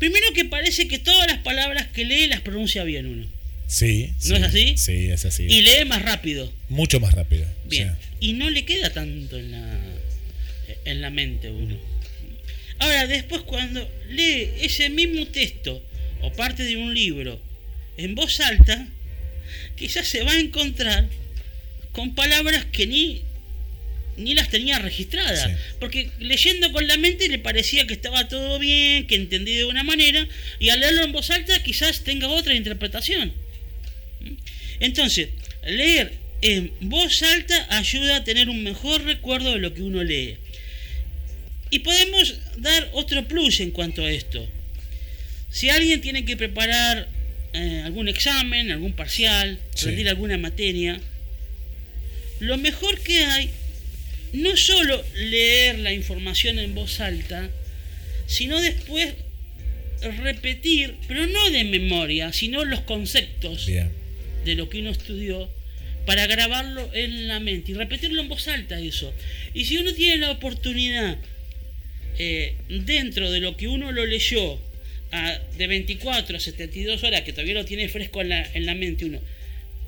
primero que parece que todas las palabras que lee las pronuncia bien uno. sí. ¿No sí. es así? Sí, es así. Y lee más rápido. Mucho más rápido. Bien. Y no le queda tanto en la, en la mente uno. Ahora, después cuando lee ese mismo texto o parte de un libro en voz alta, quizás se va a encontrar con palabras que ni, ni las tenía registradas. Sí. Porque leyendo con la mente le parecía que estaba todo bien, que entendí de una manera, y al leerlo en voz alta quizás tenga otra interpretación. Entonces, leer en voz alta ayuda a tener un mejor recuerdo de lo que uno lee. Y podemos dar otro plus en cuanto a esto. Si alguien tiene que preparar eh, algún examen, algún parcial, Sí. rendir alguna materia, lo mejor que hay no solo leer la información en voz alta, sino después repetir, pero no de memoria, sino los conceptos Bien. de lo que uno estudió para grabarlo en la mente y repetirlo en voz alta eso. Y si uno tiene la oportunidad eh, dentro de lo que uno lo leyó de 24 a 72 horas, que todavía lo tiene fresco en la, en la mente uno,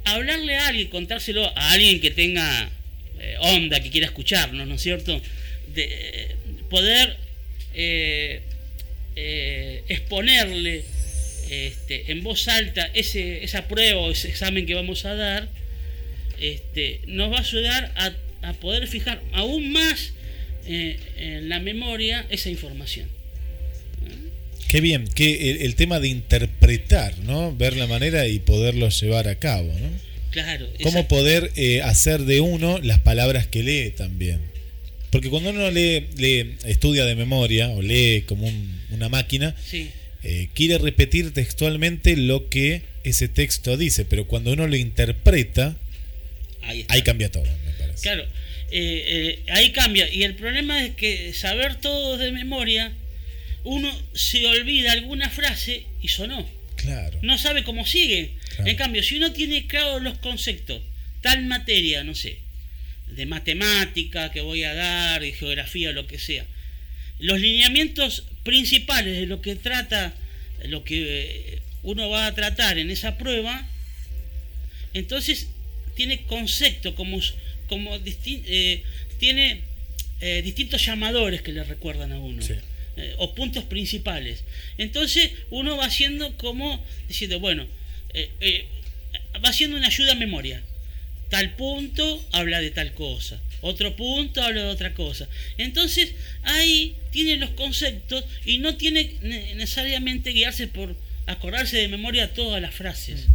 hablarle a alguien, contárselo a alguien que tenga eh, onda, que quiera escucharnos, ¿no es cierto? Eh, poder exponerle este, en voz alta ese, esa prueba o ese examen que vamos a dar, este, nos va a ayudar a poder fijar aún más eh, en la memoria esa información. Qué bien, que el, el tema de interpretar, ¿no? Ver la manera y poderlo llevar a cabo, ¿no? Claro. Cómo poder eh, hacer de uno las palabras que lee también. Porque cuando uno lee, lee estudia de memoria o lee como un- una máquina, Sí. eh, quiere repetir textualmente lo que ese texto dice, pero cuando uno lo interpreta, Ahí ahí cambia todo, me parece. Claro, eh, eh, ahí cambia. Y el problema es que saber todo de memoria, uno se olvida alguna frase y sonó. Claro. No sabe cómo sigue. Claro. En cambio, si uno tiene claro los conceptos, tal materia, no sé, de matemática que voy a dar, de geografía, lo que sea, los lineamientos principales de lo que trata, lo que eh, uno va a tratar en esa prueba, entonces tiene conceptos como, como disti- eh, tiene eh, distintos llamadores que le recuerdan a uno eh, o puntos principales. Entonces uno va haciendo como diciendo bueno va haciendo una ayuda a memoria. Tal punto habla de tal cosa otro punto habla de otra cosa. Entonces ahí tiene los conceptos y no tiene ne- necesariamente guiarse por acordarse de memoria todas las frases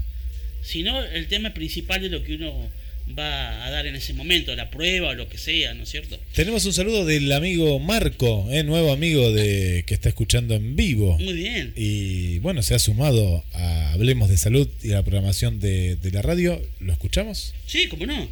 sino el tema principal de lo que uno va a dar en ese momento, la prueba o lo que sea, ¿no es cierto? Tenemos un saludo del amigo Marco, eh, nuevo amigo de que está escuchando en vivo. Muy bien. Y bueno, se ha sumado a Hablemos de Salud y a la programación de, de la radio. ¿Lo escuchamos? Sí, cómo no.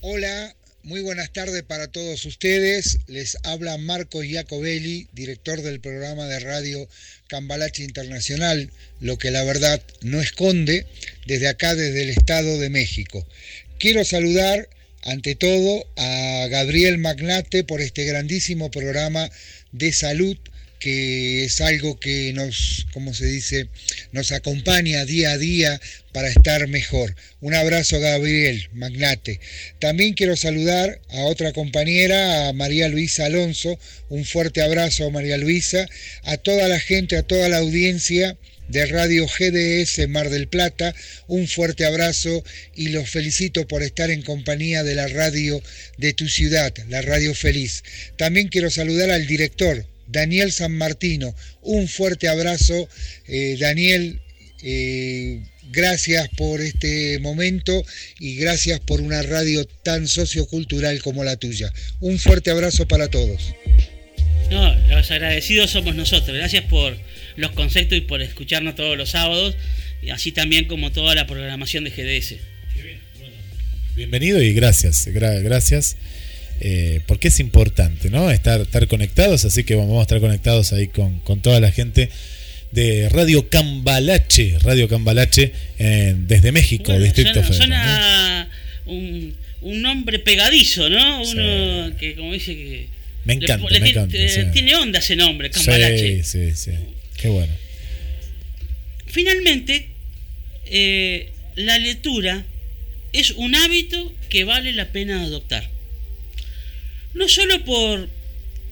Hola, muy buenas tardes para todos ustedes. Les habla Marcos Giacobelli, director del programa de radio Cambalache Internacional, lo que la verdad no esconde, desde acá, desde el Estado de México. Quiero saludar ante todo a Gabriel Magnate por este grandísimo programa de salud que es algo que nos, como se dice, nos acompaña día a día para estar mejor. Un abrazo Gabriel Magnate. También quiero saludar a otra compañera, a María Luisa Alonso. Un fuerte abrazo María Luisa, a toda la gente, a toda la audiencia de Radio GDS Mar del Plata. Un fuerte abrazo y los felicito por estar en compañía de la radio de tu ciudad, la Radio Feliz. También quiero saludar al director, Daniel San Martino. Un fuerte abrazo, eh, Daniel. eh, gracias por este momento y gracias por una radio tan sociocultural como la tuya. Un fuerte abrazo para todos. No, los agradecidos somos nosotros. Gracias por los conceptos y por escucharnos todos los sábados, y así también como toda la programación de GDS. Bienvenido y gracias, gra- gracias. eh, porque es importante, ¿no? Estar, estar conectados, así que vamos a estar conectados ahí con, con toda la gente de Radio Cambalache, Radio Cambalache eh, desde México, Bueno, Distrito suena, Federal. ¿no? suena un, un nombre pegadizo, ¿no? Uno que, como dice que. Me le- encanta, le- me encanta, eh, sí. Tiene onda ese nombre, Cambalache. Sí, sí, sí. Qué bueno. Finalmente, eh, la lectura es un hábito que vale la pena adoptar. No solo por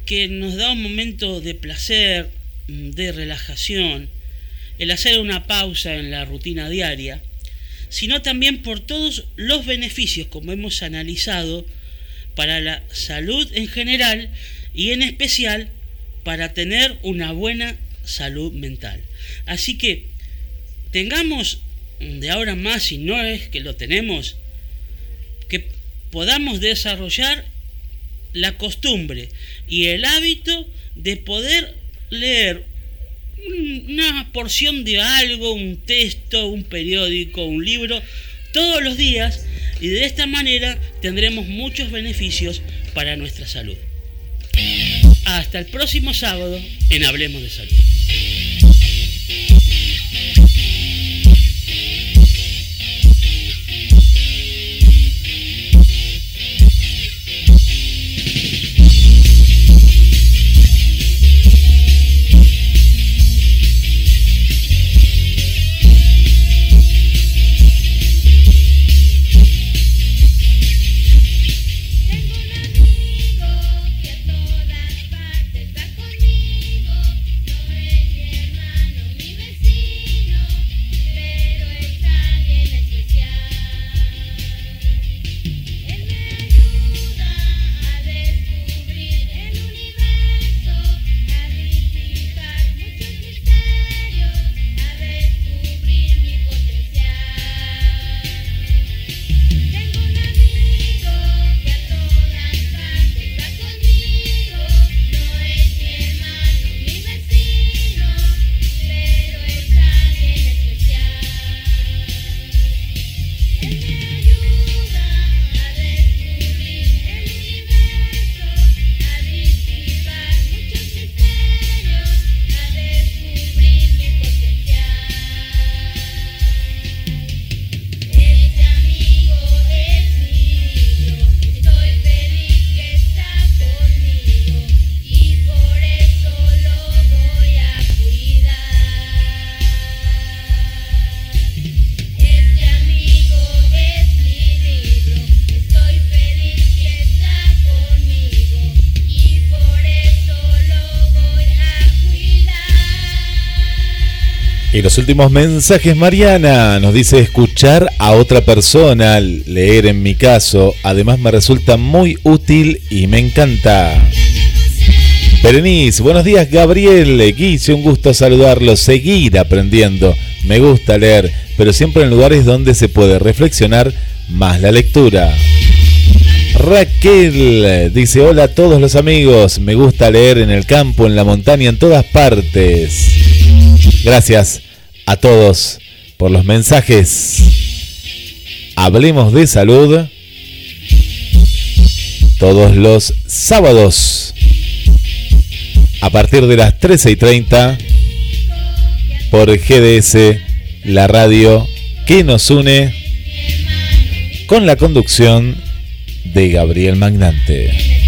que nos da un momento de placer, mm, de relajación, el hacer una pausa en la rutina diaria, sino también por todos los beneficios, como hemos analizado, para la salud en general y en especial para tener una buena salud mental. Así que tengamos de ahora más, si no es que lo tenemos, que podamos desarrollar la costumbre y el hábito de poder leer un- una porción de algo, un texto, un periódico, un libro, todos los días y de esta manera tendremos muchos beneficios para nuestra salud. Hasta el próximo sábado en Hablemos de Salud. Los últimos mensajes, Mariana, nos dice escuchar a otra persona, leer en mi caso, además me resulta muy útil y me encanta. Berenice, buenos días Gabriel, Guise, un gusto saludarlo, seguir aprendiendo, me gusta leer, pero siempre en lugares donde se puede reflexionar más la lectura. Raquel dice, hola a todos los amigos, me gusta leer en el campo, en la montaña, en todas partes. Gracias a todos por los mensajes. Hablemos de salud todos los sábados a partir de las 13 y 30 por GDS, la radio que nos une con la conducción de Gabriel Magnante.